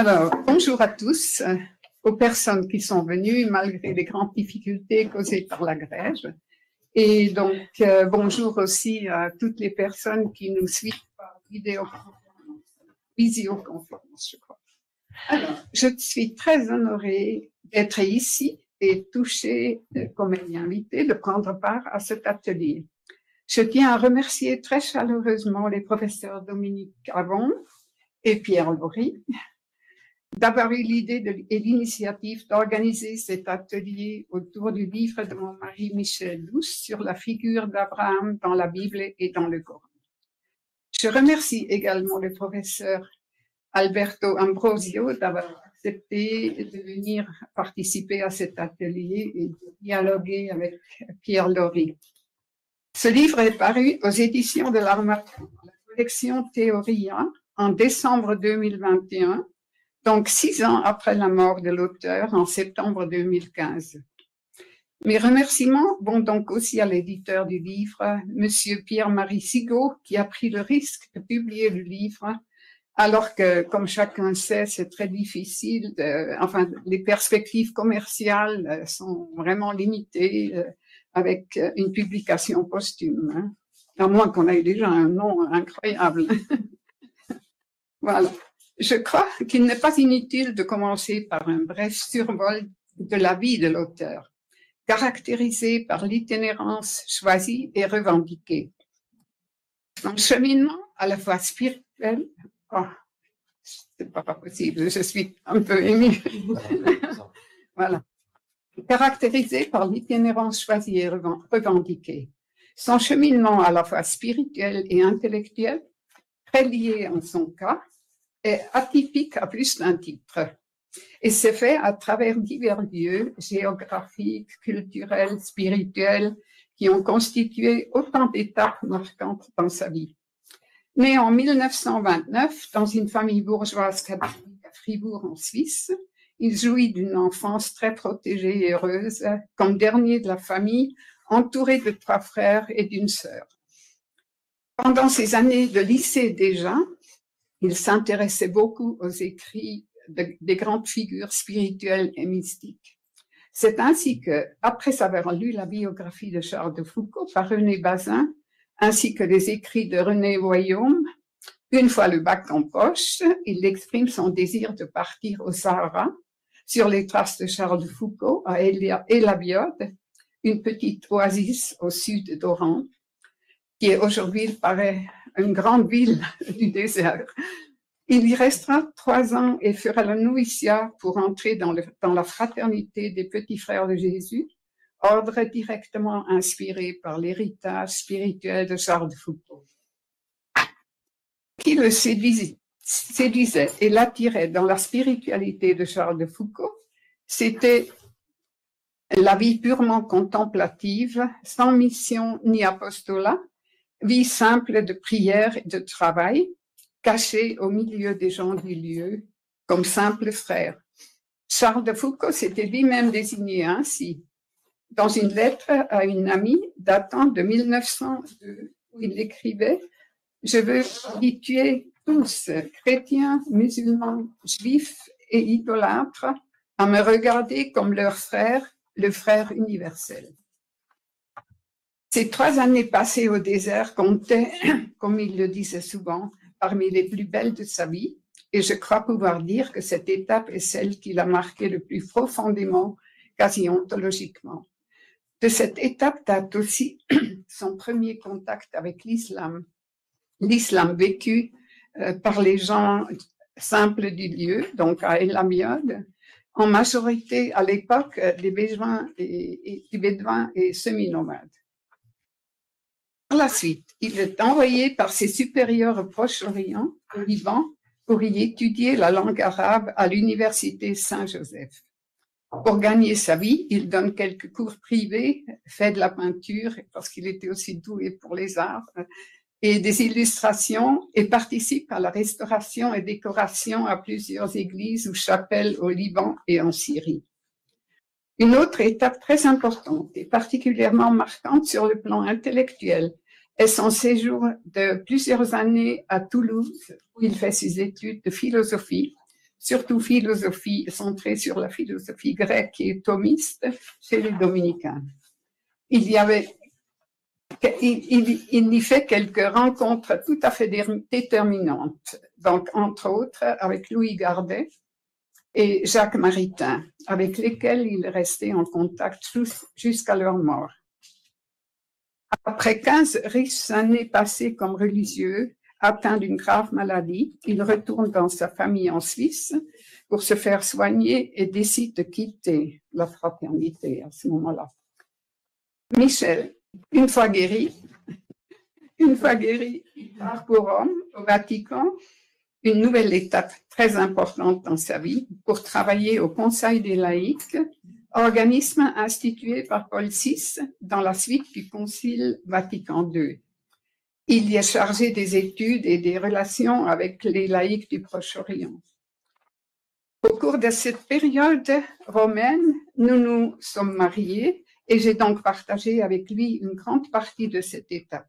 Alors, bonjour à tous, euh, aux personnes qui sont venues malgré les grandes difficultés causées par la grève. Et donc, euh, bonjour aussi à toutes les personnes qui nous suivent par vidéoconférence, visioconférence, je crois. Alors, je suis très honorée d'être ici et touchée euh, comme invitée de prendre part à cet atelier. Je tiens à remercier très chaleureusement les professeurs Dominique Avon et Pierre Laurie d'avoir eu l'idée et l'initiative d'organiser cet atelier autour du livre de mon mari Michel Douce sur la figure d'Abraham dans la Bible et dans le Coran. Je remercie également le professeur Alberto Ambrosio d'avoir accepté de venir participer à cet atelier et de dialoguer avec Pierre Laurie. Ce livre est paru aux éditions de l'Armature, la collection Théoria, en décembre 2021 donc six ans après la mort de l'auteur en septembre 2015. Mes remerciements vont donc aussi à l'éditeur du livre, Monsieur Pierre-Marie Sigaud, qui a pris le risque de publier le livre, alors que, comme chacun sait, c'est très difficile. enfin, les perspectives commerciales sont vraiment limitées euh, avec une publication posthume, hein. à moins qu'on ait déjà un nom incroyable. voilà. Je crois qu'il n'est pas inutile de commencer par un bref survol de la vie de l'auteur, caractérisé par l'itinérance choisie et revendiquée. Son cheminement à la fois spirituel, oh, c'est pas possible, je suis un peu émue. voilà. Caractérisé par l'itinérance choisie et revendiquée. Son cheminement à la fois spirituel et intellectuel, très lié en son cas, atypique à plus d'un titre et c'est fait à travers divers lieux géographiques, culturels, spirituels qui ont constitué autant d'étapes marquantes dans sa vie. Né en 1929 dans une famille bourgeoise catholique à Fribourg en Suisse, il jouit d'une enfance très protégée et heureuse comme dernier de la famille, entouré de trois frères et d'une sœur. Pendant ses années de lycée déjà, il s'intéressait beaucoup aux écrits des grandes figures spirituelles et mystiques. C'est ainsi que, après avoir lu la biographie de Charles de Foucault par René Bazin, ainsi que les écrits de René Voyaume, une fois le bac en poche, il exprime son désir de partir au Sahara, sur les traces de Charles de Foucault, à Elabiode, une petite oasis au sud d'Oran, qui est aujourd'hui, il paraît, une grande ville du désert. Il y restera trois ans et fera le noviciat pour entrer dans, la fraternité des petits frères de Jésus, ordre directement inspiré par l'héritage spirituel de Charles de Foucault. Qui le séduisait et l'attirait dans la spiritualité de Charles de Foucault, c'était la vie purement contemplative, sans mission ni apostolat, vie simple de prière et de travail, caché au milieu des gens du lieu, comme simple frère. Charles de Foucault s'était lui-même désigné ainsi. Dans une lettre à une amie datant de 1902, où il écrivait Je veux habituer tous, chrétiens, musulmans, juifs et idolâtres, à me regarder comme leur frère, le frère universel. Ces trois années passées au désert comptaient, comme il le disait souvent, parmi les plus belles de sa vie, et je crois pouvoir dire que cette étape est celle qui l'a marqué le plus profondément, quasi ontologiquement. De cette étape date aussi son premier contact avec l'islam, l'islam vécu euh, par les gens simples du lieu, donc à El Amiad, en majorité à l'époque des et, et, Bédouins et semi-nomades. Par la suite, il est envoyé par ses supérieurs au Proche-Orient, au Liban, pour y étudier la langue arabe à l'université Saint-Joseph. Pour gagner sa vie, il donne quelques cours privés, fait de la peinture, parce qu'il était aussi doué pour les arts, et des illustrations, et participe à la restauration et décoration à plusieurs églises ou chapelles au Liban et en Syrie. Une autre étape très importante et particulièrement marquante sur le plan intellectuel est son séjour de plusieurs années à Toulouse, où il fait ses études de philosophie surtout philosophie centrée sur la philosophie grecque et thomiste chez les dominicains. Il y avait il, il, y fait quelques rencontres tout à fait déterminantes, donc entre autres avec Louis Gardet et Jacques Maritain, avec lesquels il restait en contact jusqu'à leur mort. Après 15 riches années passées comme religieux, atteint d'une grave maladie, il retourne dans sa famille en Suisse pour se faire soigner et décide de quitter la fraternité à ce moment-là. Michel, une fois guéri, une fois guéri, il part pour Rome, au Vatican, une nouvelle étape très importante dans sa vie pour travailler au Conseil des laïcs, organisme institué par Paul VI dans la suite du Concile Vatican II. Il y est chargé des études et des relations avec les laïcs du Proche-Orient. Au cours de cette période romaine, nous nous sommes mariés et j'ai donc partagé avec lui une grande partie de cette étape.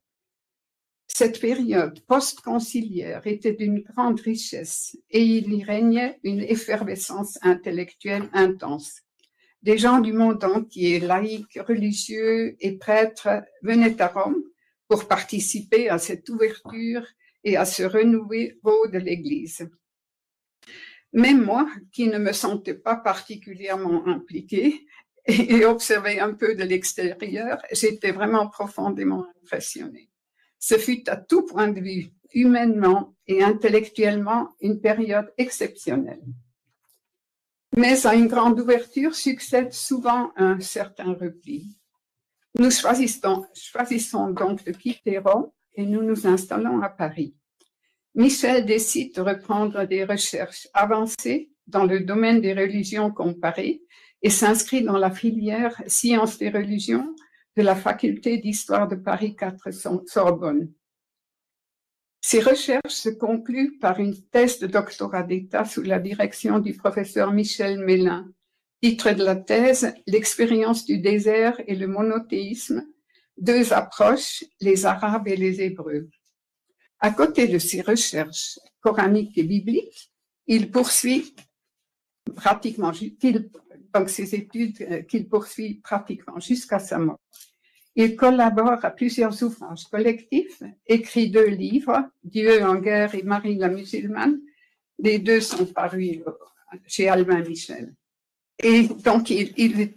Cette période post-conciliaire était d'une grande richesse et il y régnait une effervescence intellectuelle intense. Des gens du monde entier, laïcs, religieux et prêtres, venaient à Rome pour participer à cette ouverture et à ce renouveau de l'Église. Même moi, qui ne me sentais pas particulièrement impliquée, et, observer un peu de l'extérieur, j'étais vraiment profondément impressionnée. Ce fut à tout point de vue, humainement et intellectuellement, une période exceptionnelle. Mais à une grande ouverture succède souvent un certain repli. Nous choisissons, choisissons donc de quitter Rome et nous nous installons à Paris. Michel décide de reprendre des recherches avancées dans le domaine des religions comparées et s'inscrit dans la filière Sciences des religions de la faculté d'histoire de Paris 4 Sorbonne. Ses recherches se concluent par une thèse de doctorat d'État sous la direction du professeur Michel Mélin. Titre de la thèse, L'expérience du désert et le monothéisme, deux approches, les Arabes et les Hébreux. À côté de ses recherches coraniques et bibliques, il poursuit pratiquement, donc ses études euh, qu'il poursuit pratiquement jusqu'à sa mort. Il collabore à plusieurs ouvrages collectifs, écrit deux livres, Dieu en guerre et Marie la musulmane. Les deux sont parus chez Albin Michel. Et donc, il, il,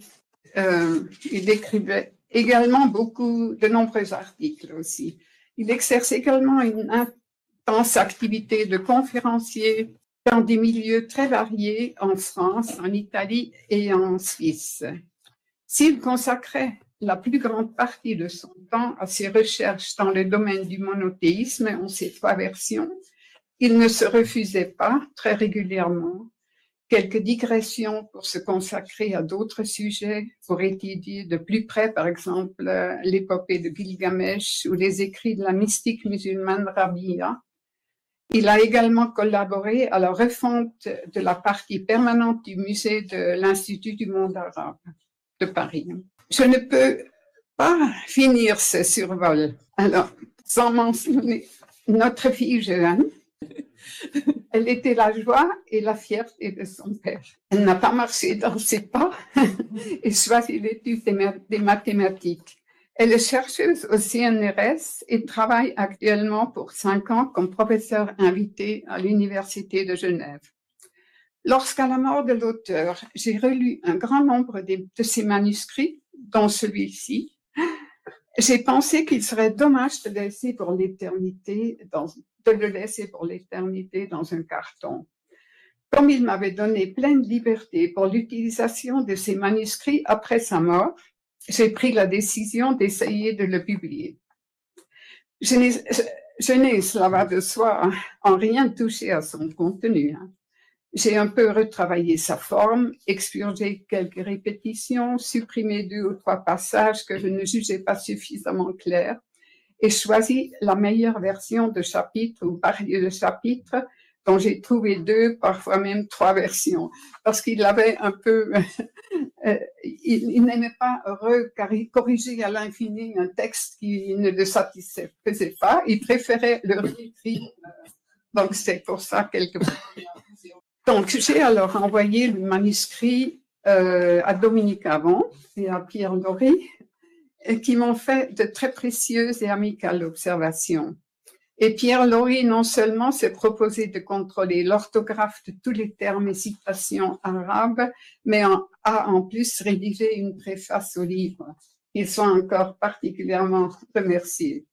euh, il écrivait également beaucoup, de nombreux articles aussi. Il exerce également une intense activité de conférencier, dans des milieux très variés en France, en Italie et en Suisse. S'il consacrait la plus grande partie de son temps à ses recherches dans le domaine du monothéisme en ses trois versions, il ne se refusait pas très régulièrement quelques digressions pour se consacrer à d'autres sujets, pour étudier de plus près, par exemple, l'épopée de Gilgamesh ou les écrits de la mystique musulmane Rabia, il a également collaboré à la refonte de la partie permanente du musée de l'Institut du monde arabe de Paris. Je ne peux pas finir ce survol. Alors, sans mentionner notre fille Jeanne, elle était la joie et la fierté de son père. Elle n'a pas marché dans ses pas et choisi l'étude des mathématiques. Elle est chercheuse au CNRS et travaille actuellement pour cinq ans comme professeur invité à l'Université de Genève. Lorsqu'à la mort de l'auteur, j'ai relu un grand nombre de, ses manuscrits, dont celui-ci, j'ai pensé qu'il serait dommage de laisser pour l'éternité, de le laisser pour l'éternité dans un carton. Comme il m'avait donné pleine liberté pour l'utilisation de ses manuscrits après sa mort, j'ai pris la décision d'essayer de le publier. Je n'ai, cela va de soi, en rien touché à son contenu. Hein. J'ai un peu retravaillé sa forme, expurgé quelques répétitions, supprimé deux ou trois passages que je ne jugeais pas suffisamment clairs et choisi la meilleure version de chapitre ou parier de chapitre dont j'ai trouvé deux, parfois même trois versions, parce qu'il avait un peu, euh, il, n'aimait pas corriger à l'infini un texte qui ne le satisfaisait pas, il préférait le réécrire. Donc c'est pour ça quelque Donc, j'ai alors envoyé le manuscrit euh, à Dominique Avant et à Pierre Laurie, qui m'ont fait de très précieuses et amicales observations. Et Pierre Laurie, non seulement s'est proposé de contrôler l'orthographe de tous les termes et citations arabes, mais a en plus rédigé une préface au livre. Ils sont encore particulièrement remerciés.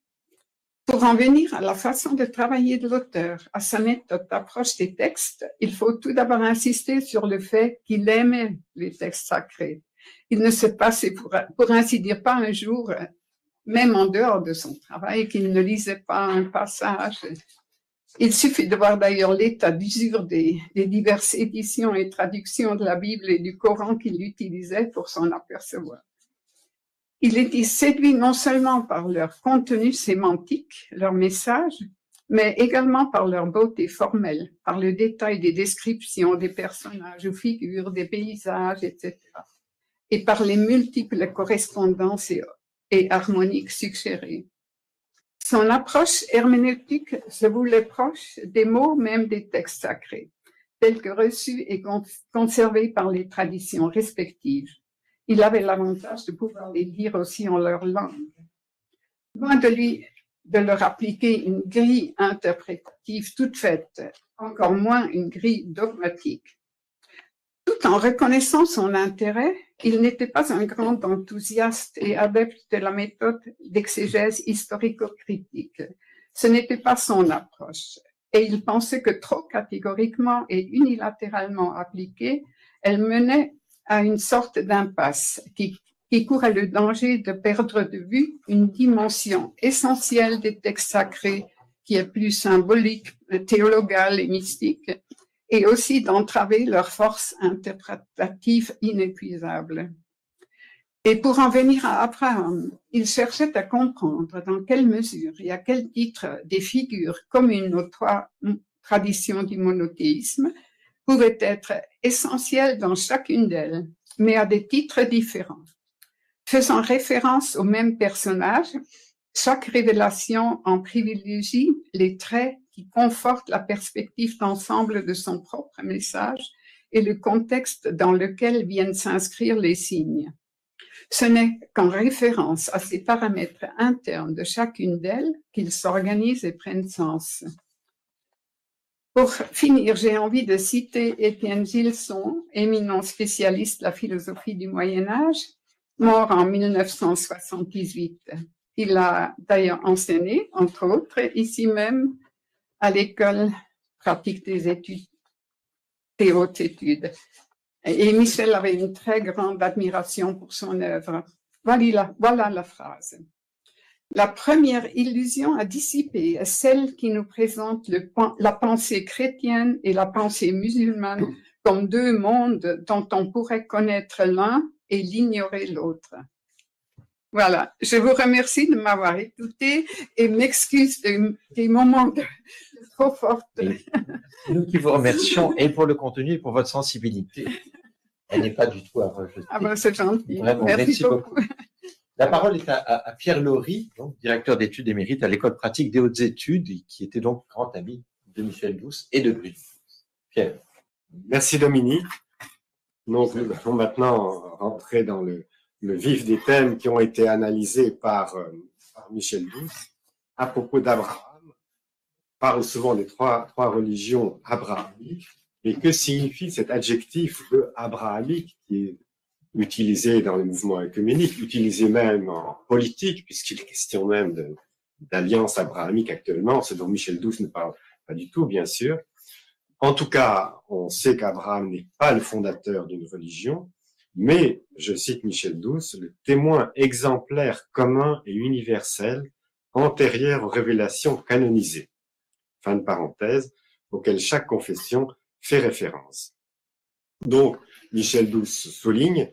Pour en venir à la façon de travailler de l'auteur, à sa méthode d'approche des textes, il faut tout d'abord insister sur le fait qu'il aimait les textes sacrés. Il ne s'est passé, pour, pour ainsi dire, pas un jour, même en dehors de son travail, qu'il ne lisait pas un passage. Il suffit de voir d'ailleurs l'état d'usure des, des diverses éditions et traductions de la Bible et du Coran qu'il utilisait pour s'en apercevoir. Il était séduit non seulement par leur contenu sémantique, leur message, mais également par leur beauté formelle, par le détail des descriptions des personnages ou figures, des paysages, etc. Et par les multiples correspondances et, harmoniques suggérées. Son approche herméneutique se voulait proche des mots même des textes sacrés, tels que reçus et conservés par les traditions respectives il avait l'avantage de pouvoir les dire aussi en leur langue. Loin de lui de leur appliquer une grille interprétative toute faite, encore moins une grille dogmatique. Tout en reconnaissant son intérêt, il n'était pas un grand enthousiaste et adepte de la méthode d'exégèse historico-critique. Ce n'était pas son approche. Et il pensait que trop catégoriquement et unilatéralement appliquée, elle menait à une sorte d'impasse qui, courait le danger de perdre de vue une dimension essentielle des textes sacrés qui est plus symbolique, théologale et mystique, et aussi d'entraver leur force interprétative inépuisable. Et pour en venir à Abraham, il cherchait à comprendre dans quelle mesure et à quel titre des figures communes aux trois traditions du monothéisme pouvaient être essentielles dans chacune d'elles, mais à des titres différents. Faisant référence au même personnage, chaque révélation en privilégie les traits qui confortent la perspective d'ensemble de son propre message et le contexte dans lequel viennent s'inscrire les signes. Ce n'est qu'en référence à ces paramètres internes de chacune d'elles qu'ils s'organisent et prennent sens. Pour finir, j'ai envie de citer Étienne Gilson, éminent spécialiste de la philosophie du Moyen Âge, mort en 1978. Il a d'ailleurs enseigné, entre autres, ici même, à l'école pratique des études, des hautes études. Et Michel avait une très grande admiration pour son œuvre. Voilà, voilà la phrase. La première illusion à dissiper est celle qui nous présente la pensée chrétienne et la pensée musulmane comme deux mondes dont on pourrait connaître l'un et l'ignorer l'autre. Voilà, je vous remercie de m'avoir écouté et m'excuse des, moments de, trop. Nous qui vous remercions et pour le contenu et pour votre sensibilité. Elle n'est pas du tout à rejeter. Ah ben c'est gentil. merci, beaucoup. La parole est à, Pierre Laurie, directeur d'études émérite à l'école pratique des hautes études, qui était donc grand ami de Michel Douce et de Bruno. Pierre. Merci Dominique. nous allons maintenant rentrer dans le, vif des thèmes qui ont été analysés par, euh, Michel Douce à propos d'Abraham. Parle souvent des trois, trois religions abrahamiques, mais que signifie cet adjectif de abrahamique qui est utilisé dans les mouvements écuméniques, utilisé même en politique, puisqu'il est question même d'alliance abrahamique actuellement, ce dont Michel Douce ne parle pas du tout, bien sûr. En tout cas, on sait qu'Abraham n'est pas le fondateur d'une religion, mais, je cite Michel Douce, le témoin exemplaire commun et universel antérieur aux révélations canonisées. Fin de parenthèse, auquel chaque confession fait référence. Donc, Michel Douce souligne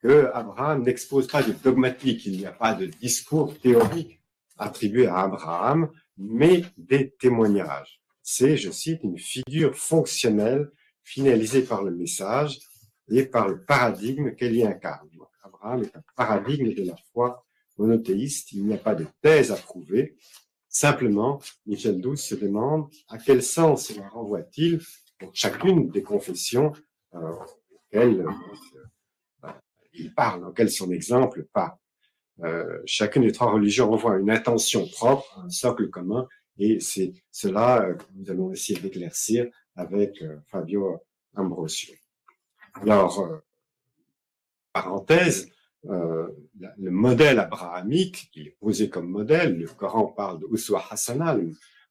que Abraham n'expose pas de dogmatique, il n'y a pas de discours théorique attribué à Abraham, mais des témoignages. C'est, je cite, une figure fonctionnelle finalisée par le message et par le paradigme qu'elle y incarne. Abraham est un paradigme de la foi monothéiste, il n'y a pas de thèse à prouver. Simplement, Michel Douce se demande à quel sens cela renvoie-t-il chacune des confessions auxquelles il parle, auxquelles son exemple parle. chacune des trois religions envoie une intention propre, un socle commun, et c'est cela que nous allons essayer d'éclaircir avec Fabio Ambrosio. Alors, parenthèse, euh, le modèle abrahamique, il est posé comme modèle, le Coran parle de Uswa Hassana,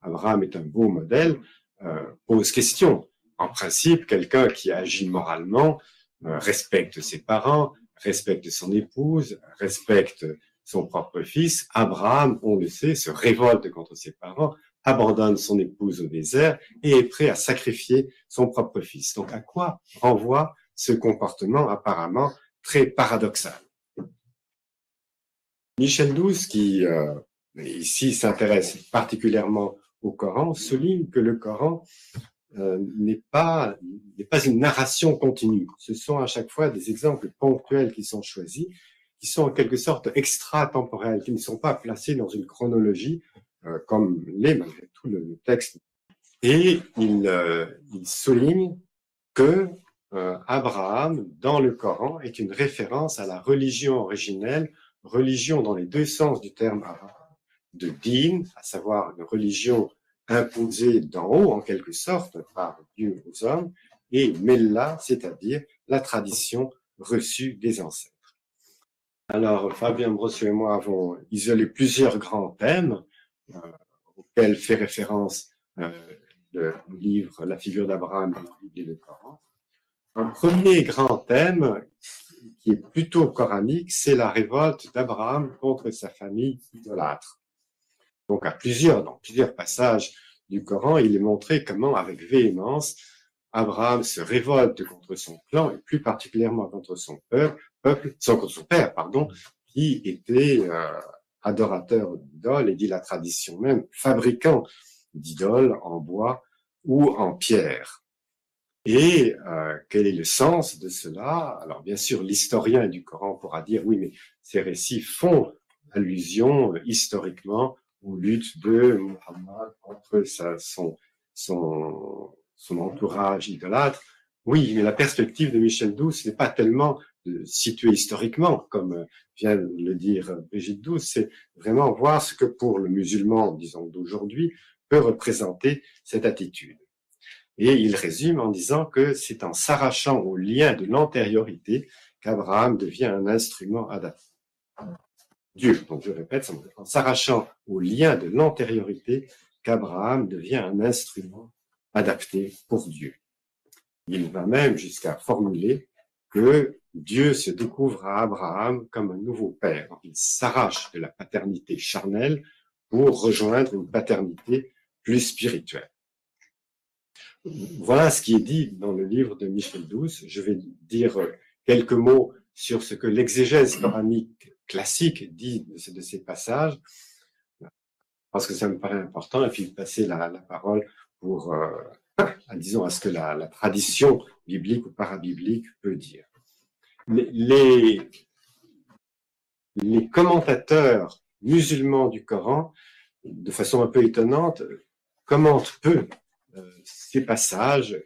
Abraham est un beau modèle, euh, pose question. En principe, quelqu'un qui agit moralement euh, respecte ses parents, respecte son épouse, respecte son propre fils. Abraham, on le sait, se révolte contre ses parents, abandonne son épouse au désert et est prêt à sacrifier son propre fils. Donc à quoi renvoie ce comportement apparemment très paradoxal? Michel Douce, qui euh, ici s'intéresse particulièrement au Coran, souligne que le Coran euh, n'est pas n'est pas une narration continue. Ce sont à chaque fois des exemples ponctuels qui sont choisis, qui sont en quelque sorte extra-temporels, qui ne sont pas placés dans une chronologie euh, comme l'est malgré tout le, texte. Et il, il souligne que Abraham, dans le Coran, est une référence à la religion originelle religion dans les deux sens du terme de din, à savoir une religion imposée d'en haut en quelque sorte par Dieu aux hommes, et mella, c'est-à-dire la tradition reçue des ancêtres. Alors, Fabien Brosseux et moi avons isolé plusieurs grands thèmes euh, auxquels fait référence euh, le livre La figure d'Abraham et le Coran. Un premier grand thème qui est plutôt coranique, c'est la révolte d'Abraham contre sa famille idolâtre. Donc, à plusieurs, dans plusieurs passages du Coran, il est montré comment, avec véhémence, Abraham se révolte contre son clan et plus particulièrement contre son peuple, peuple contre son père, pardon, qui était euh, adorateur d'idoles et dit la tradition même, fabricant d'idoles en bois ou en pierre. Et euh, quel est le sens de cela? Alors bien sûr, l'historien du Coran pourra dire oui, mais ces récits font allusion euh, historiquement aux luttes de Muhammad contre sa, son, son, son entourage idolâtre. Oui, mais la perspective de Michel Douce n'est pas tellement euh, située historiquement, comme euh, vient de le dire Brigitte Douce, c'est vraiment voir ce que pour le musulman, disons d'aujourd'hui, peut représenter cette attitude. Et il résume en disant que c'est en s'arrachant au lien de l'antériorité qu'Abraham devient un instrument adapté. Dieu, donc je répète, en s'arrachant au lien de l'antériorité qu'Abraham devient un instrument adapté pour Dieu. Il va même jusqu'à formuler que Dieu se découvre à Abraham comme un nouveau père. Il s'arrache de la paternité charnelle pour rejoindre une paternité plus spirituelle. Voilà ce qui est dit dans le livre de Michel Douce. Je vais dire quelques mots sur ce que l'exégèse coranique classique dit de ces passages, parce que ça me paraît important, et puis passer la, parole pour, euh, disons, à ce que la, tradition biblique ou parabiblique peut dire. Les, commentateurs musulmans du Coran, de façon un peu étonnante, commentent peu ces passages,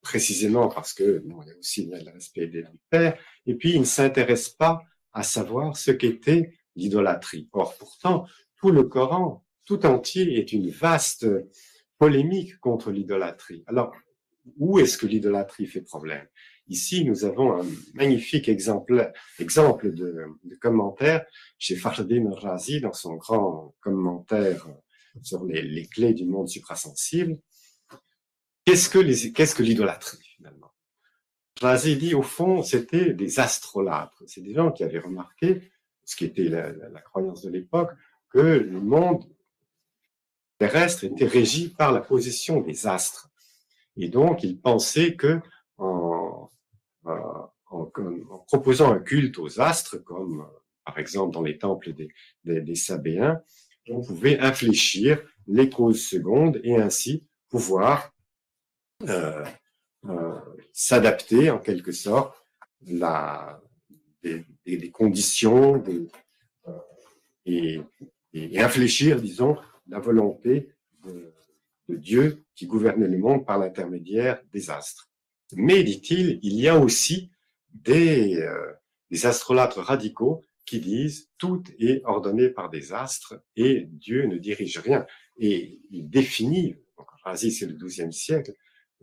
précisément parce que bon, il y a aussi le respect des pères, et puis il ne s'intéresse pas à savoir ce qu'était l'idolâtrie. Or, pourtant, tout le Coran, tout entier, est une vaste polémique contre l'idolâtrie. Alors, où est-ce que l'idolâtrie fait problème? Ici, nous avons un magnifique exemple, exemple de, de commentaire chez Fardin Razi dans son grand commentaire sur les, les clés du monde suprasensible. Qu'est-ce que l'idolâtrie finalement? Razi dit au fond, c'était des astrolâtres. C'est des gens qui avaient remarqué, ce qui était la, croyance de l'époque, que le monde terrestre était régi par la position des astres. Et donc, ils pensaient que en, en, proposant un culte aux astres, comme par exemple dans les temples des Sabéens, on pouvait infléchir les causes secondes et ainsi pouvoir euh, euh, s'adapter en quelque sorte des, conditions euh, et, infléchir, disons, la volonté de, Dieu qui gouverne le monde par l'intermédiaire des astres. Mais, dit-il, il y a aussi des, des astrolâtres radicaux qui disent tout est ordonné par des astres et Dieu ne dirige rien. Et il définit, Razi c'est le XIIe siècle,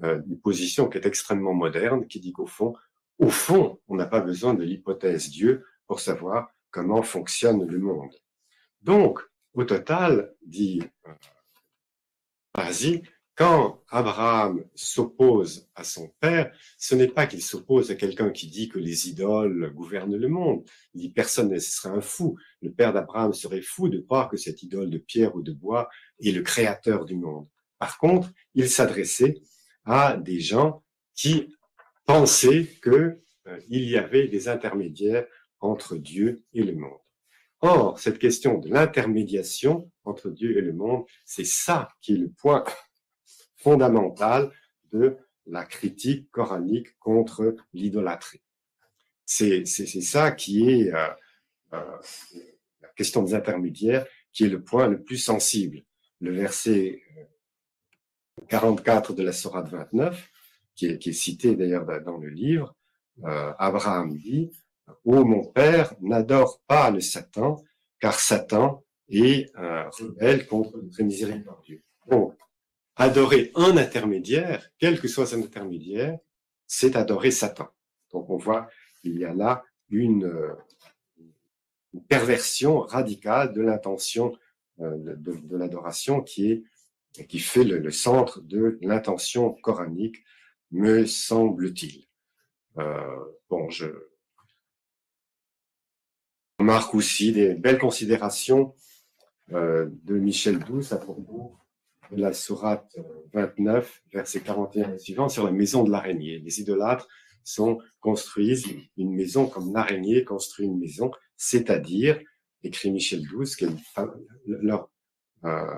euh, une position qui est extrêmement moderne, qui dit qu'au fond, au fond, on n'a pas besoin de l'hypothèse Dieu pour savoir comment fonctionne le monde. Donc, au total, dit euh, Razi, quand Abraham s'oppose à son père, ce n'est pas qu'il s'oppose à quelqu'un qui dit que les idoles gouvernent le monde. Il dit personne ne serait un fou. Le père d'Abraham serait fou de croire que cette idole de pierre ou de bois est le créateur du monde. Par contre, il s'adressait à des gens qui pensaient qu'il euh, y avait des intermédiaires entre Dieu et le monde. Or, cette question de l'intermédiation entre Dieu et le monde, c'est ça qui est le point fondamentale de la critique coranique contre l'idolâtrie. C'est ça qui est euh, euh, la question des intermédiaires, qui est le point le plus sensible. Le verset 44 euh, de la Sourate 29, qui est, qui est cité d'ailleurs dans le livre, Abraham dit, Ô mon père, n'adore pas le Satan, car Satan est un rebelle contre très miséricordieux. Donc, adorer un intermédiaire, quel que soit cet intermédiaire, c'est adorer Satan. Donc on voit qu'il y a là une, perversion radicale de l'intention euh, de l'adoration qui est qui fait le, centre de l'intention coranique, me semble-t-il. Euh, bon, je remarque aussi des belles considérations euh, de Michel Douce à propos la sourate 29, verset 41 et suivant, sur la maison de l'araignée. Les idolâtres sont construisent une maison comme l'araignée construit une maison, c'est-à-dire, écrit Michel Douce, leur, euh,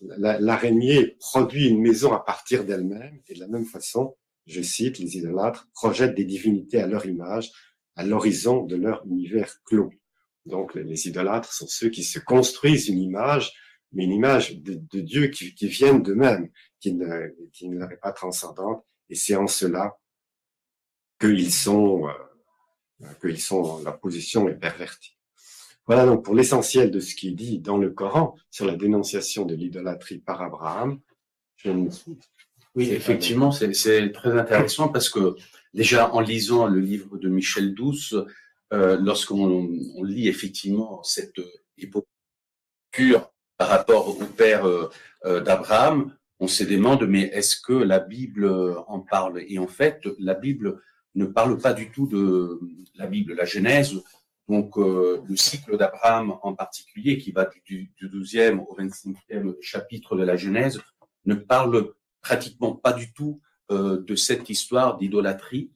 l'araignée produit une maison à partir d'elle-même, et de la même façon, je cite, les idolâtres projettent des divinités à leur image, à l'horizon de leur univers clos. Donc, les idolâtres sont ceux qui se construisent une image mais une image de, Dieu qui, qui vienne d'eux-mêmes, qui ne, qui ne leur est pas transcendante. Et c'est en cela qu'ils sont, euh, qu'ils sont, leur position est pervertie. Voilà donc pour l'essentiel de ce qui est dit dans le Coran sur la dénonciation de l'idolâtrie par Abraham. Je Oui, effectivement, c'est très intéressant parce que déjà en lisant le livre de Michel Douce, euh, lorsqu'on on lit effectivement cette épopée pure par rapport au père euh, euh, d'Abraham, on se demande, mais est-ce que la Bible en parle? Et en fait, la Bible ne parle pas du tout de la Bible, la Genèse. Donc, le cycle d'Abraham en particulier, qui va du, du 12e au 25e chapitre de la Genèse, ne parle pratiquement pas du tout de cette histoire d'idolâtrie.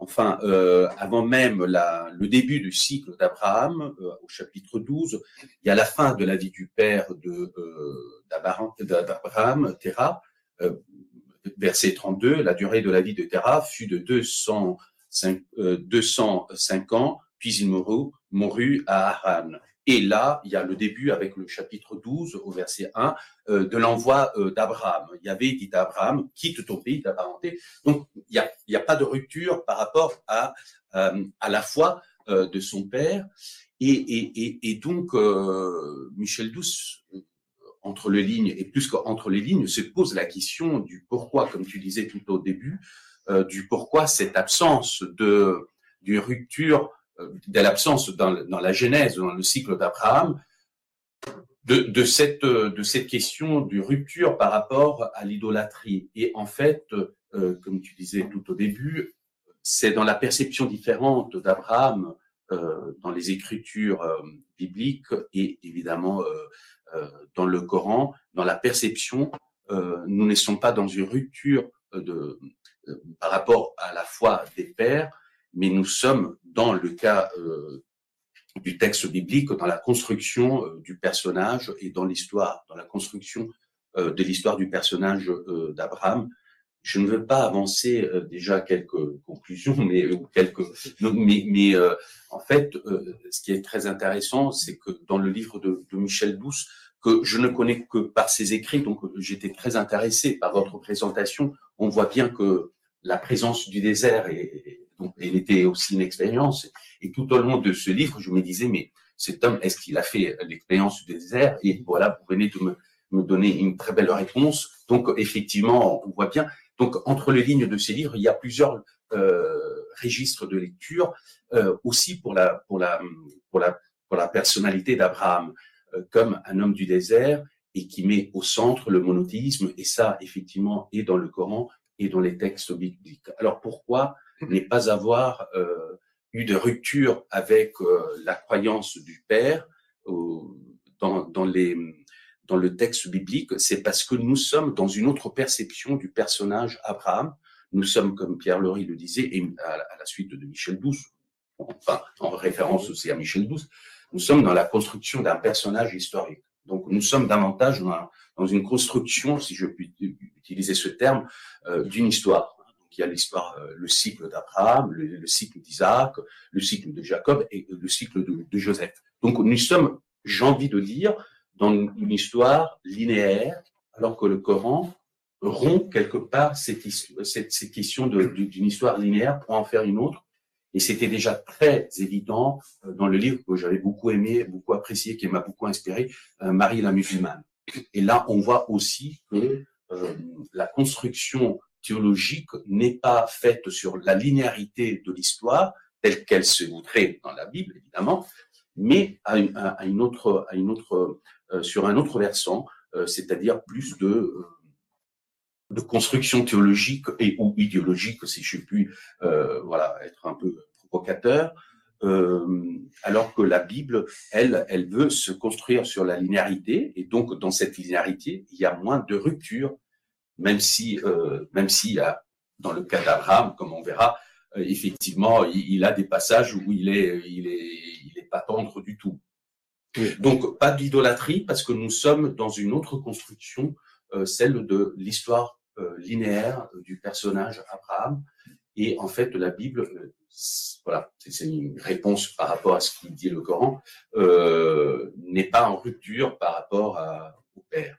Enfin, euh, avant même le début du cycle d'Abraham, euh, au chapitre 12, il y a la fin de la vie du père de euh, d'Abraham, Terah, euh, verset 32, la durée de la vie de Terah fut de 205, 205 ans, puis il mourut, mourut à Haran. Et là, il y a le début avec le chapitre 12 au verset 1 euh, de l'envoi euh, d'Abraham. Il y avait dit à Abraham, quitte ton pays, ta parenté. Donc, il n'y a, a pas de rupture par rapport à, euh, à la foi de son père. Et, et, et, et donc, Michel Douce, entre les lignes, et plus qu'entre les lignes, se pose la question du pourquoi, comme tu disais tout au début, du pourquoi cette absence de, d'une rupture de l'absence dans, la Genèse, dans le cycle d'Abraham, de, cette, de cette question de rupture par rapport à l'idolâtrie. Et en fait, euh, comme tu disais tout au début, c'est dans la perception différente d'Abraham euh, dans les écritures euh, bibliques et évidemment dans le Coran, dans la perception, nous ne sommes pas dans une rupture par rapport à la foi des pères, mais nous sommes dans le cas euh, du texte biblique, dans la construction euh, du personnage et dans l'histoire, dans la construction euh, de l'histoire du personnage d'Abraham. Je ne veux pas avancer déjà quelques conclusions, mais quelques, mais, mais en fait, ce qui est très intéressant, c'est que dans le livre de, de Michel Douce, que je ne connais que par ses écrits, donc j'étais très intéressé par votre présentation. On voit bien que la présence du désert, et, donc, elle était aussi une expérience. Et tout au long de ce livre, je me disais, mais cet homme, est-ce qu'il a fait l'expérience du désert? Et voilà, vous venez de me, donner une très belle réponse. Donc, effectivement, on voit bien. Donc, entre les lignes de ces livres, il y a plusieurs euh, registres de lecture, euh, aussi pour la personnalité d'Abraham, euh, comme un homme du désert et qui met au centre le monothéisme. Et ça, effectivement, est dans le Coran et dans les textes bibliques. Alors, pourquoi ne pas avoir euh, eu de rupture avec euh, la croyance du Père dans, dans les dans le texte biblique, c'est parce que nous sommes dans une autre perception du personnage Abraham. Nous sommes, comme Pierre Laurie le disait, et à, la suite de Michel Douce, enfin en référence aussi à Michel Douce, nous sommes dans la construction d'un personnage historique. Donc nous sommes davantage dans, une construction, si je puis utiliser ce terme, euh, d'une histoire. Il y a l'histoire, euh, le cycle d'Abraham, le, cycle d'Isaac, le cycle de Jacob et le cycle de, Joseph. Donc nous sommes, j'ai envie de dire, dans une histoire linéaire, alors que le Coran rompt quelque part cette, question d'une histoire linéaire pour en faire une autre. Et c'était déjà très évident euh, dans le livre que j'avais beaucoup aimé, beaucoup apprécié, qui m'a beaucoup inspiré, euh, Marie la musulmane. Et là, on voit aussi que la construction théologique n'est pas faite sur la linéarité de l'histoire, telle qu'elle se voudrait dans la Bible, évidemment, mais à une, autre, euh, sur un autre versant, euh, c'est-à-dire plus de euh, de construction théologique et ou idéologique, si je puis voilà être un peu provocateur, alors que la Bible, elle, elle veut se construire sur la linéarité, et donc dans cette linéarité, il y a moins de rupture, même si, même s'il y a, dans le cas d'Abraham, comme on verra, effectivement, il, il, a des passages où il est, il est, il est pas tendre du tout. Donc, pas d'idolâtrie parce que nous sommes dans une autre construction, euh, celle de l'histoire euh, linéaire euh, du personnage Abraham. Et en fait, la Bible, voilà, c'est une réponse par rapport à ce qu'il dit le Coran, n'est pas en rupture par rapport à, au Père.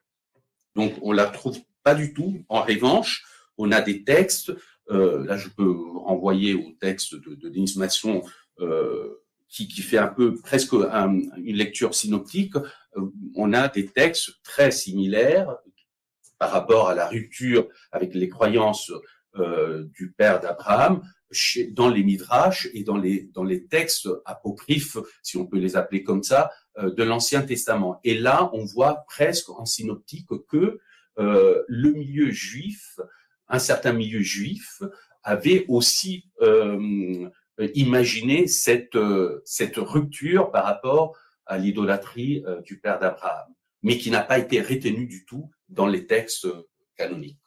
Donc, on la trouve pas du tout. En revanche, on a des textes, là je peux renvoyer au texte de, de Denis Masson, qui, qui fait un peu presque une lecture synoptique, euh, on a des textes très similaires par rapport à la rupture avec les croyances euh, du père d'Abraham dans les midrash et dans les textes apocryphes, si on peut les appeler comme ça, euh, de l'Ancien Testament. Et là, on voit presque en synoptique que euh, le milieu juif, un certain milieu juif, avait aussi euh, imaginer cette, euh, cette rupture par rapport à l'idolâtrie du père d'Abraham, mais qui n'a pas été retenue du tout dans les textes canoniques.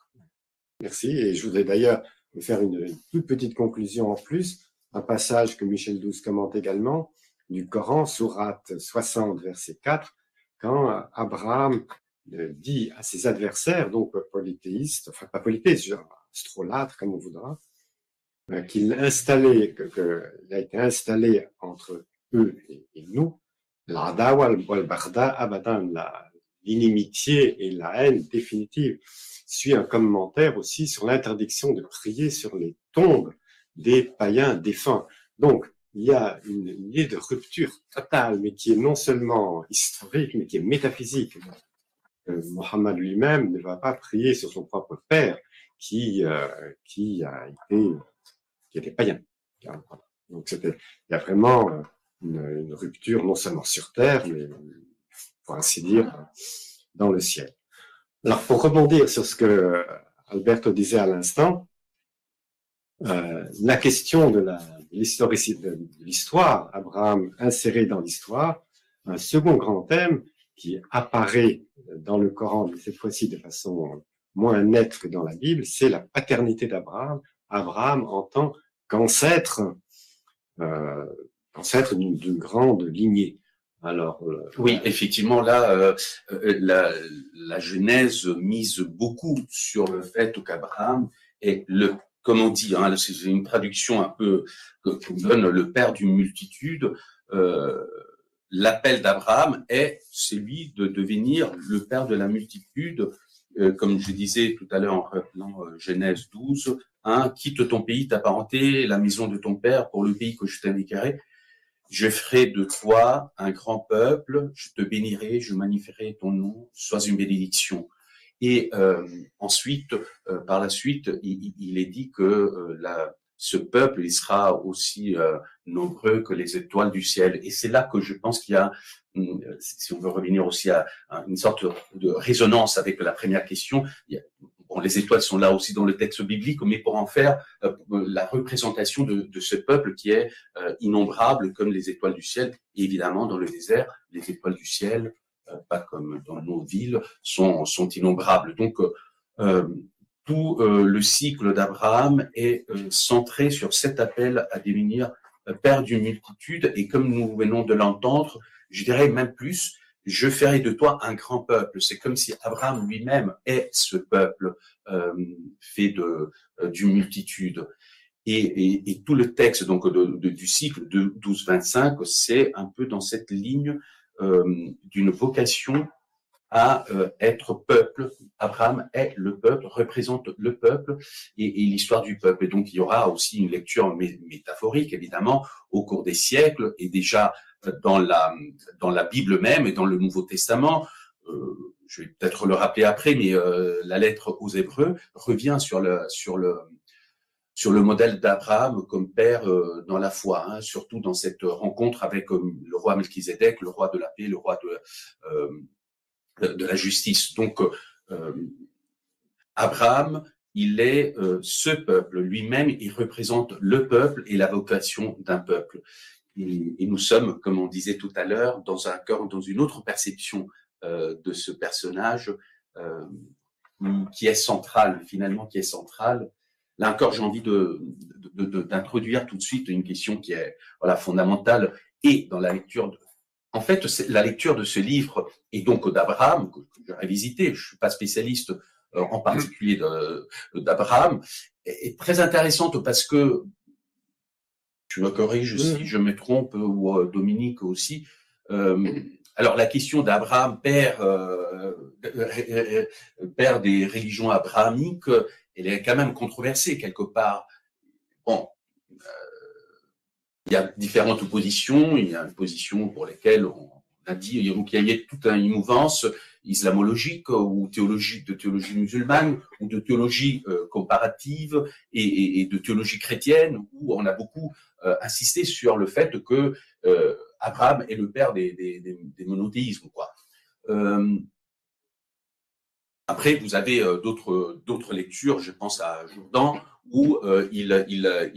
Merci. Et je voudrais d'ailleurs faire une, toute petite conclusion en plus, un passage que Michel Douce commente également du Coran, sourate 60, verset 4, quand Abraham dit à ses adversaires, donc polythéistes, enfin pas polythéistes, astrolâtres, comme on voudra, euh, qu'il il a été installé entre eux et, et nous, l'inimitié et la haine définitive suit un commentaire aussi sur l'interdiction de prier sur les tombes des païens défunts. Donc, il y a une, idée de rupture totale, mais qui est non seulement historique, mais qui est métaphysique. Euh, Mohammed lui-même ne va pas prier sur son propre père, qui, euh, qui a été qui était païen. Donc c'était, il y a vraiment euh, une, rupture non seulement sur terre, mais pour ainsi dire dans le ciel. Alors pour rebondir sur ce que Alberto disait à l'instant, euh, la question de l'histoire, Abraham inséré dans l'histoire, un second grand thème qui apparaît dans le Coran, mais cette fois-ci de façon moins nette que dans la Bible, c'est la paternité d'Abraham. Abraham en tant qu'ancêtre, euh, ancêtre d'une grande lignée. Alors, euh, oui, effectivement, là, euh, euh, la, la, Genèse mise beaucoup sur le fait qu'Abraham est le, comme on dit, hein, c'est une traduction un peu que, donne le père d'une multitude. Euh, l'appel d'Abraham est celui de devenir le père de la multitude, euh, comme je disais tout à l'heure en rappelant Genèse 12, hein, quitte ton pays, ta parenté, la maison de ton père pour le pays que je t'indiquerai. Je ferai de toi un grand peuple, je te bénirai, je magnifierai ton nom, sois une bénédiction. Et euh, ensuite, euh, par la suite, il, est dit que euh, la, ce peuple, il sera aussi euh, nombreux que les étoiles du ciel. Et c'est là que je pense qu'il y a, hum, si on veut revenir aussi à, une sorte de résonance avec la première question, il y a, bon, les étoiles sont là aussi dans le texte biblique, mais pour en faire euh, la représentation de, de, ce peuple qui est euh, innombrable comme les étoiles du ciel. Et évidemment, dans le désert, les étoiles du ciel, euh, pas comme dans nos villes, sont, sont innombrables. Donc, euh, tout euh, le cycle d'Abraham est euh, centré sur cet appel à devenir père d'une multitude. Et comme nous venons de l'entendre, je dirais même plus, je ferai de toi un grand peuple. C'est comme si Abraham lui-même est ce peuple euh, fait de d'une multitude. Et, et, et, tout le texte donc de, de, du cycle de 12-25, c'est un peu dans cette ligne euh, d'une vocation à euh, être peuple. Abraham est le peuple, représente le peuple et, l'histoire du peuple. Et donc il y aura aussi une lecture métaphorique, évidemment, au cours des siècles et déjà euh, dans la Bible même et dans le Nouveau Testament. Euh, je vais peut-être le rappeler après, mais la lettre aux Hébreux revient sur le sur le sur le modèle d'Abraham comme père dans la foi, hein, surtout dans cette rencontre avec le roi Melchizedek, le roi de la paix, le roi de, de la justice. Donc, Abraham, il est ce peuple lui-même, il représente le peuple et la vocation d'un peuple. Et, nous sommes, comme on disait tout à l'heure, dans un cœur, dans une autre perception de ce personnage qui est central, finalement, qui est central Là encore, j'ai envie de, d'introduire tout de suite une question qui est voilà fondamentale et dans la lecture. En fait, la lecture de ce livre et donc d'Abraham que, j'ai visité. Je suis pas spécialiste euh, en particulier d'Abraham est, très intéressante parce que tu me corriges si je me trompe ou euh, Dominique aussi. Euh, alors la question d'Abraham, père, euh, père des religions abrahamiques, elle est quand même controversée quelque part. Bon, euh, il y a différentes positions. Il y a une position pour laquelle on a dit il y a toute une mouvance islamologique ou théologique de théologie musulmane ou de théologie euh, comparative et, de théologie chrétienne où on a beaucoup euh, insisté sur le fait que euh, Abraham est le père des, monothéismes après, vous avez d'autres lectures, je pense à Jourdan, où euh, il, il,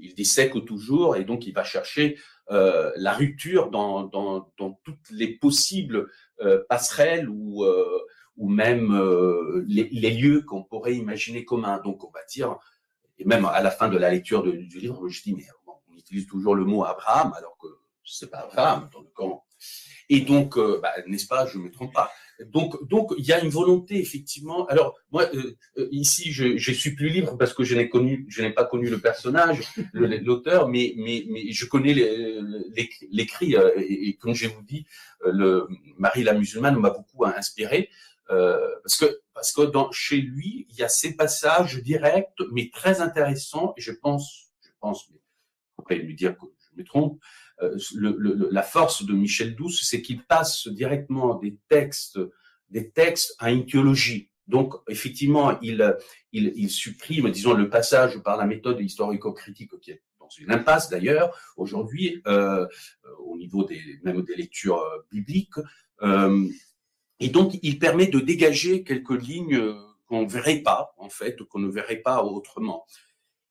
il, dissèque toujours et donc il va chercher euh, la rupture dans, toutes les possibles euh, passerelles ou, même les, lieux qu'on pourrait imaginer communs. Donc on va dire, et même à la fin de la lecture du livre, je dis, mais on utilise toujours le mot Abraham alors que c'est pas Abraham dans le Coran. Et donc, bah, n'est-ce pas, je me trompe pas. Donc, donc, il y a une volonté effectivement. Alors, moi, euh, euh, ici, je, je, suis plus libre parce que je n'ai connu, je n'ai pas connu le personnage, l'auteur, mais, mais, mais je connais l'écrit. Euh, et, et, comme je vous dis, le Marie la musulmane m'a beaucoup inspiré euh, parce que parce que dans, chez lui, il y a ces passages directs, mais très intéressants. Et je pense, je pense, mais après lui dire que je me trompe, le, la force de Michel Douce, c'est qu'il passe directement des textes, des textes à une théologie. Donc, effectivement, il, supprime, disons, le passage par la méthode historico-critique qui est dans une impasse d'ailleurs aujourd'hui euh, au niveau même des lectures euh, bibliques. Euh, et donc, il permet de dégager quelques lignes qu'on ne verrait pas, en fait, qu'on ne verrait pas autrement.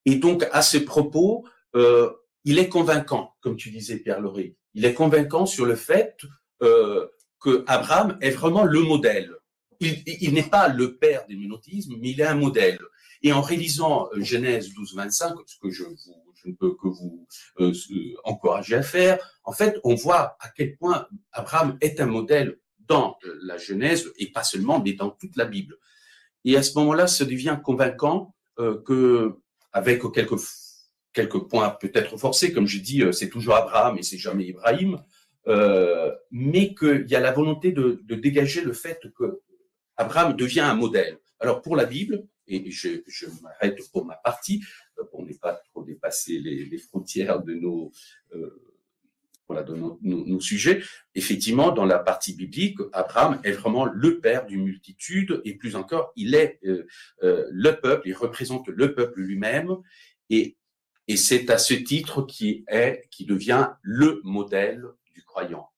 Et donc, à ces propos, euh, il est convaincant, comme tu disais, Pierre Laurie. Il est convaincant sur le fait euh, que Abraham est vraiment le modèle. Il, n'est pas le père des monothéismes, mais il est un modèle. Et en réalisant euh, Genèse 12, 25, ce que je, vous, ne peux que vous euh, encourager à faire, en fait, on voit à quel point Abraham est un modèle dans euh, la Genèse, et pas seulement, mais dans toute la Bible. Et à ce moment-là, ça devient convaincant euh, que, avec quelques quelques points peut-être forcés. Comme j'ai dit, euh, c'est toujours Abraham et c'est jamais Ibrahim. euh, mais qu'il y a la volonté de, de, dégager le fait que Abraham devient un modèle. Alors pour la Bible, et je, m'arrête pour ma partie, euh, pour ne pas trop dépasser les, frontières de nos euh, voilà, de nos, sujets. Effectivement, dans la partie biblique, Abraham est vraiment le père d'une multitude, et plus encore, il est le peuple, il représente le peuple lui-même, et, et c'est à ce titre qui est, qui devient le modèle du croyant.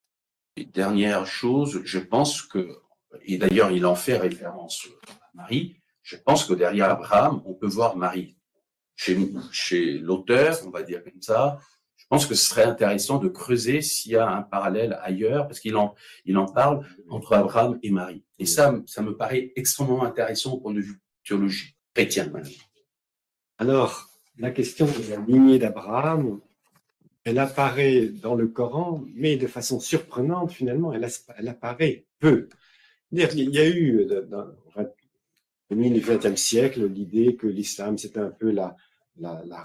Et dernière chose, je pense que, et d'ailleurs il en fait référence à Marie, je pense que derrière Abraham, on peut voir Marie. Chez, l'auteur, on va dire comme ça, je pense que ce serait intéressant de creuser s'il y a un parallèle ailleurs, parce qu'il en, parle entre Abraham et Marie. Et ça, ça me paraît extrêmement intéressant au point de vue théologie chrétienne. Alors, la question de la lignée d'Abraham, elle apparaît dans le Coran, mais de façon surprenante, finalement, elle, apparaît peu. Il y a eu, le milieu du XXe siècle, l'idée que l'islam, c'était un peu la,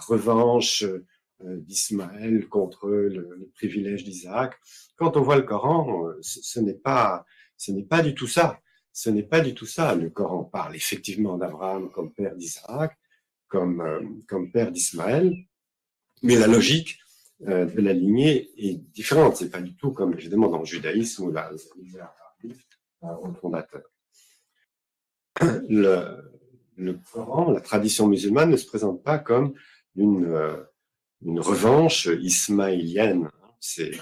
revanche euh, d'Ismaël contre le, privilège d'Isaac. Quand on voit le Coran, euh, ce, n'est pas, ce n'est pas du tout ça. Ce n'est pas du tout ça. Le Coran parle effectivement d'Abraham comme père d'Isaac, comme, euh, comme père d'Ismaël, mais la logique de la lignée est différente. C'est pas du tout comme évidemment dans le judaïsme où la, au fondateur. Le, Coran, la tradition musulmane ne se présente pas comme une, une revanche ismaélienne. C'est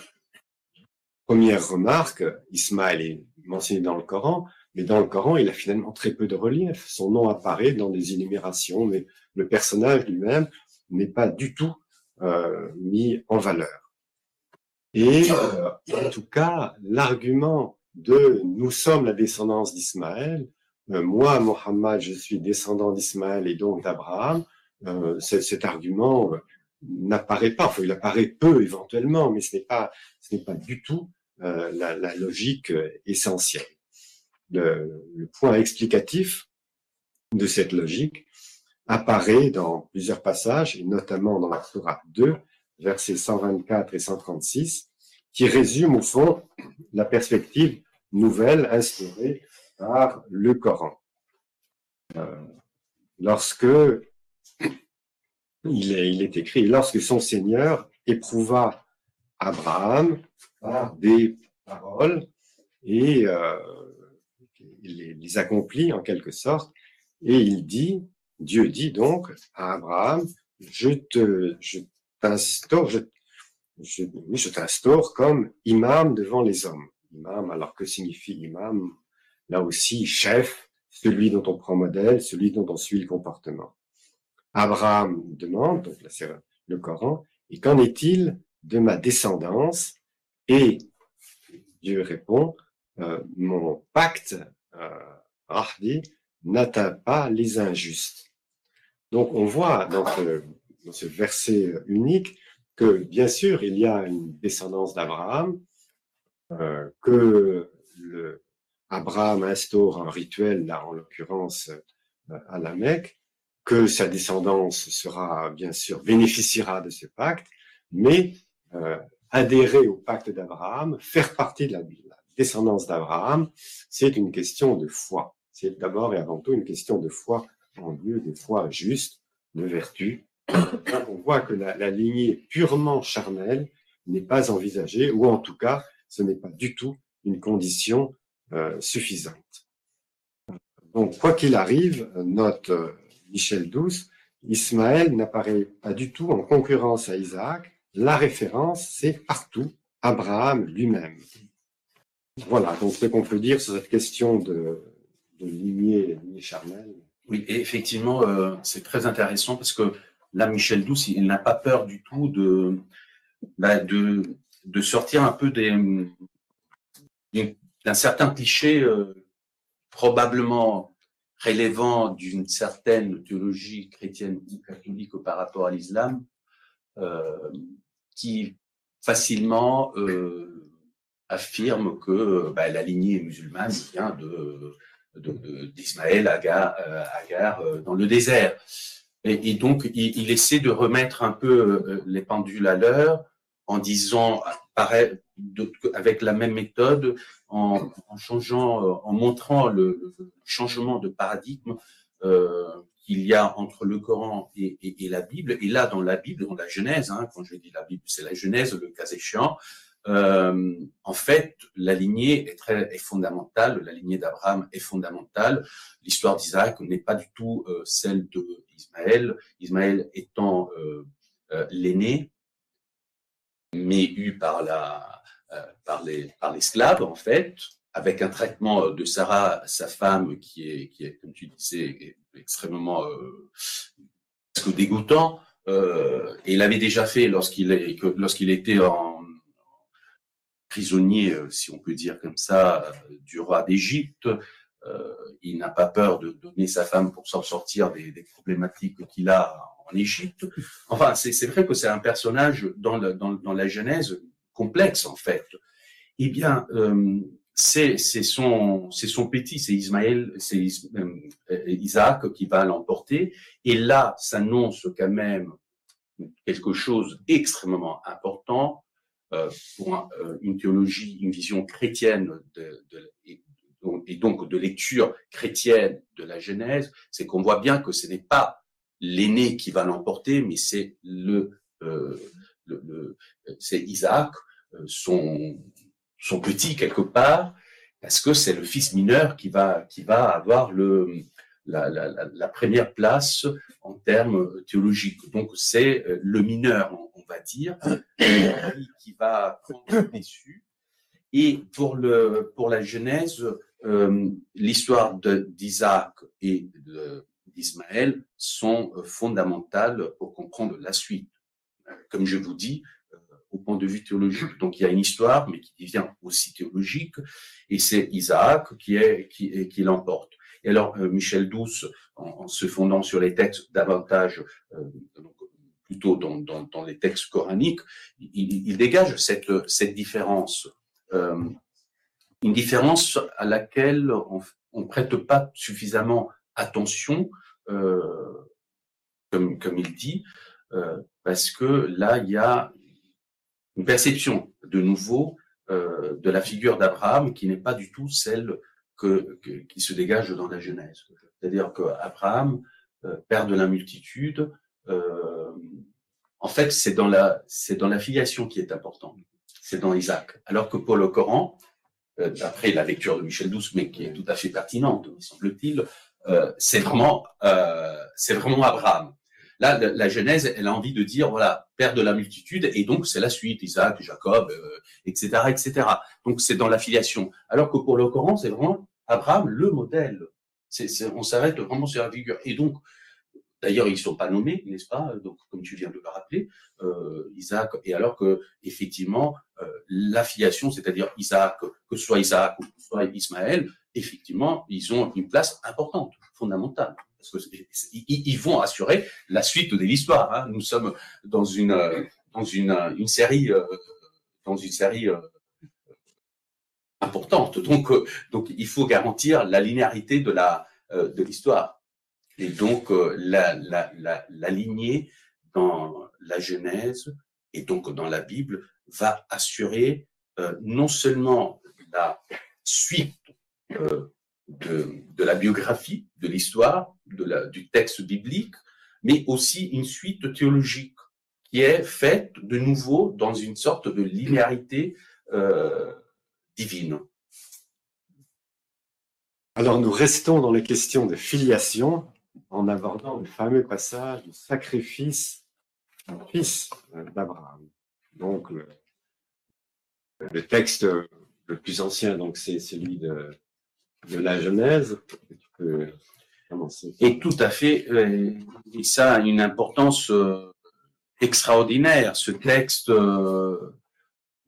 première remarque, Ismaël est mentionné dans le Coran, mais dans le Coran, il a finalement très peu de relief. Son nom apparaît dans des énumérations, mais le personnage lui-même n'est pas du tout euh, mis en valeur. Et euh, en tout cas, l'argument de nous sommes la descendance d'Ismaël, euh, moi, Mohammed, je suis descendant d'Ismaël et donc d'Abraham, cet argument n'apparaît pas, enfin il apparaît peu éventuellement, mais ce n'est pas, ce n'est pas du tout euh, la, la, logique euh, essentielle. Le, point explicatif de cette logique apparaît dans plusieurs passages, et notamment dans la Torah 2, versets 124 et 136, qui résume au fond la perspective nouvelle instaurée par le Coran. Euh, lorsque il est, écrit, lorsque son Seigneur éprouva Abraham par des paroles et euh, il les, accomplit en quelque sorte, et il dit, Dieu dit donc à Abraham, je te, je t'instaure, je, je, t'instaure comme imam devant les hommes. Imam, alors que signifie imam? Là aussi, chef, celui dont on prend modèle, celui dont on suit le comportement. Abraham demande, donc là c'est le Coran, et qu'en est-il de ma descendance? Et Dieu répond, mon pacte, euh, n'atteint pas les injustes. Donc on voit dans ce, verset unique que bien sûr il y a une descendance d'Abraham, euh, que Abraham instaure un rituel, là en l'occurrence euh, à la Mecque, que sa descendance sera, bien sûr, bénéficiera de ce pacte, mais euh, adhérer au pacte d'Abraham, faire partie de la, descendance d'Abraham, c'est une question de foi. C'est d'abord et avant tout une question de foi en Dieu, de foi juste, de vertu. On voit que la, lignée purement charnelle n'est pas envisagée, ou en tout cas, ce n'est pas du tout une condition euh, suffisante. Donc, quoi qu'il arrive, notre Michel Douce, Ismaël n'apparaît pas du tout en concurrence à Isaac. La référence, c'est partout Abraham lui-même. Voilà, donc ce qu'on peut dire sur cette question de, de lignée, lignée charnelle. Oui, et effectivement, euh, c'est très intéressant parce que là, Michel Douce, il, n'a pas peur du tout de, bah, de, de sortir un peu d'un certain cliché euh, probablement relevant d'une certaine théologie chrétienne ou catholique par rapport à l'islam, euh, qui facilement euh, affirme que bah, la lignée musulmane vient de d'Ismaël Agar, euh, Agar euh, dans le désert. Et, donc, il, essaie de remettre un peu euh, les pendules à l'heure en disant, avec la même méthode, en, changeant, en montrant le, changement de paradigme qu'il y a entre le Coran et, la Bible. Et là, dans la Bible, dans la Genèse, hein, quand je dis la Bible, c'est la Genèse, le cas échéant, euh, en fait, la lignée est très fondamentale. La lignée d'Abraham est fondamentale. L'histoire d'Isaac n'est pas du tout euh, celle de Ismaël. Étant euh, l'aîné, mais eu par la par les par l'esclave en fait, avec un traitement de Sarah, sa femme, qui est qui est comme tu disais extrêmement presque dégoûtant. et il l'avait déjà fait lorsqu'il lorsqu'il était en prisonnier, euh, si on peut dire comme ça, euh, du roi d'Égypte. Euh, il n'a pas peur de donner sa femme pour s'en sortir des, problématiques qu'il a en Égypte. Enfin, c'est vrai que c'est un personnage dans, la Genèse complexe, en fait. Eh bien, c'est son, son petit, c'est Ismaël, c'est Isaac qui va l'emporter. Et là, s'annonce quand même quelque chose d'extrêmement important, pour euh, une théologie, une vision chrétienne et, donc de lecture chrétienne de la Genèse, c'est qu'on voit bien que ce n'est pas l'aîné qui va l'emporter, mais c'est le, euh, c'est Isaac, son, son petit quelque part, parce que c'est le fils mineur qui va, qui va avoir le, la, la, la, première place en termes théologiques. Donc c'est le mineur, on va dire, qui va prendre dessus. Et pour, le, pour la Genèse, euh, l'histoire d'Isaac et d'Ismaël sont euh, fondamentales pour comprendre la suite. Comme je vous dis, euh, au point de vue théologique. Donc il y a une histoire, mais qui devient aussi théologique, et c'est Isaac qui est qui, qui l'emporte. Et alors Michel Douce, en, se fondant sur les textes davantage plutôt dans, les textes coraniques, il, dégage cette, différence. Euh, une différence à laquelle on ne prête pas suffisamment attention, euh, comme, il dit, euh, parce que là, il y a une perception de nouveau euh, de la figure d'Abraham qui n'est pas du tout celle que, qui se dégage dans la Genèse. C'est-à-dire qu'Abraham, euh, père de la multitude, euh, en fait, c'est dans la c'est dans filiation qui est important. C'est dans Isaac. Alors que pour le Coran, euh, d'après la lecture de Michel Douce, mais qui est tout à fait pertinente, me semble-t-il, euh, c'est vraiment euh, c'est vraiment Abraham. Là, la, Genèse, elle a envie de dire voilà, père de la multitude, et donc c'est la suite, Isaac, Jacob, etc., etc. Donc c'est dans la filiation. Alors que pour le Coran, c'est vraiment Abraham le modèle. On s'arrête vraiment sur la figure. Et donc, D'ailleurs, ils ne sont pas nommés, n'est-ce pas? Donc, comme tu viens de le rappeler, euh, Isaac. Et alors que, effectivement, euh, l'affiliation, c'est-à-dire Isaac, que ce soit Isaac ou que ce soit Ismaël, effectivement, ils ont une place importante, fondamentale. Parce que ils, vont assurer la suite de l'histoire. Hein. Nous sommes dans une dans une, une série dans une série importante. Donc donc il faut garantir la linéarité de la de l'histoire. Et donc, euh, la, la, la, la, lignée dans la Genèse et donc dans la Bible va assurer euh, non seulement la suite euh, de, de, la biographie, de l'histoire, du texte biblique, mais aussi une suite théologique qui est faite de nouveau dans une sorte de linéarité euh, divine. Alors nous restons dans les questions de filiation en abordant le fameux passage du sacrifice du fils d'Abraham. Donc, le, texte le plus ancien, donc c'est celui de, la Genèse. Et tout à fait, euh, ça a une importance euh, extraordinaire, ce texte euh,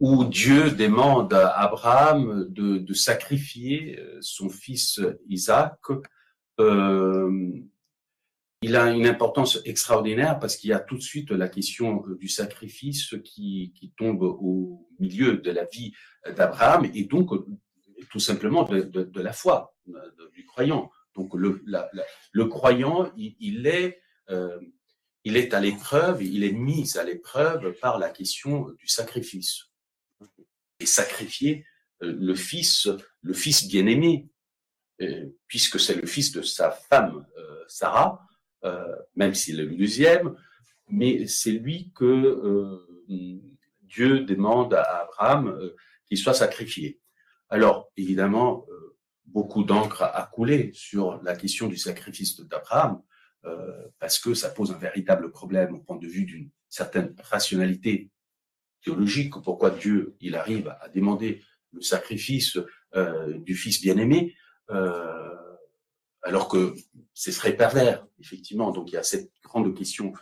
où Dieu demande à Abraham de, sacrifier son fils Isaac. Il a une importance extraordinaire parce qu'il y a tout de suite la question du sacrifice qui, tombe au milieu de la vie d'Abraham et donc tout simplement de la foi du croyant. Donc le, croyant, il, est, euh, il est à l'épreuve, il est mis à l'épreuve par la question du sacrifice. Et sacrifier euh, le fils, le fils bien-aimé, puisque c'est le fils de sa femme euh, Sarah, même s'il est le deuxième, mais c'est lui que Dieu demande à Abraham qu'il soit sacrifié. Alors, évidemment, beaucoup d'encre a coulé sur la question du sacrifice d'Abraham, euh, parce que ça pose un véritable problème au point de vue d'une certaine rationalité théologique. Pourquoi Dieu, il arrive à demander le sacrifice euh, du Fils bien-aimé, euh, alors que ce serait pervers, effectivement. Donc il y a cette grande question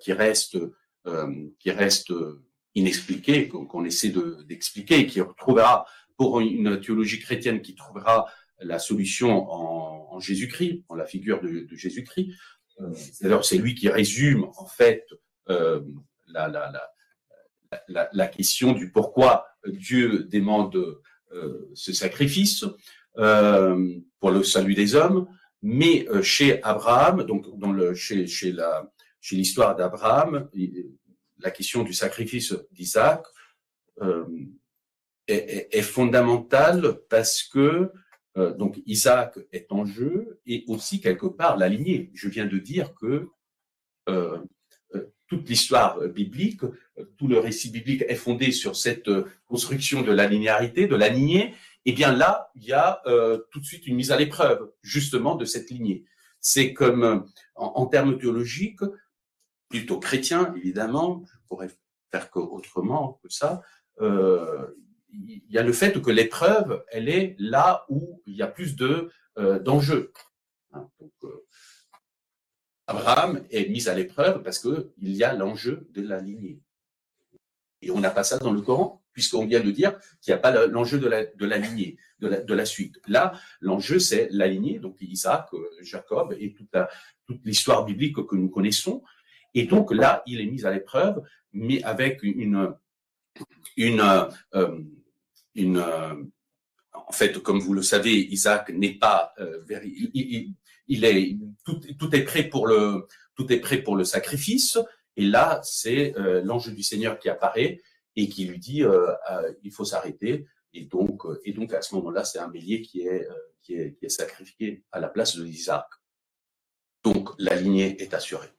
qui reste, qui reste inexpliquée, qu'on essaie d'expliquer, qui retrouvera pour une théologie chrétienne qui trouvera la solution en, Jésus-Christ, en la figure de, Jésus-Christ, euh, c'est lui qui résume en fait euh, la, la, la, la, question du pourquoi Dieu demande euh, ce sacrifice pour le salut des hommes. Mais chez Abraham, donc dans le, chez, chez la, chez l'histoire d'Abraham, la question du sacrifice d'Isaac est, fondamentale parce que euh, donc Isaac est en jeu et aussi quelque part la lignée. Je viens de dire que euh, euh, toute l'histoire biblique, tout le récit biblique est fondé sur cette construction de la linéarité, de la lignée. Et eh bien là, il y a tout de suite une mise à l'épreuve justement de cette lignée. C'est comme en, termes théologiques, plutôt chrétiens évidemment, je pourrais faire autrement que ça, il y a le fait que l'épreuve, elle est là où il y a plus de euh, d'enjeux. Hein, euh, Abraham est mis à l'épreuve parce que il y a l'enjeu de la lignée. Et on n'a pas ça dans le Coran, puisqu'on vient de dire qu'il n'y a pas l'enjeu de la, de la lignée, de la, suite. Là, l'enjeu, c'est la lignée, donc Isaac, euh, Jacob et toute, l'histoire biblique que nous connaissons. Et donc là, il est mis à l'épreuve, mais avec une, euh, en fait, comme vous le savez, Isaac n'est pas, euh, il, est tout, est prêt pour le, tout est prêt pour le sacrifice. Et là, c'est euh, l'ange du Seigneur qui apparaît et qui lui dit, il faut s'arrêter. Et donc, et donc à ce moment-là, c'est un bélier qui est, qui est, qui est sacrifié à la place de Isaac. Donc, la lignée est assurée.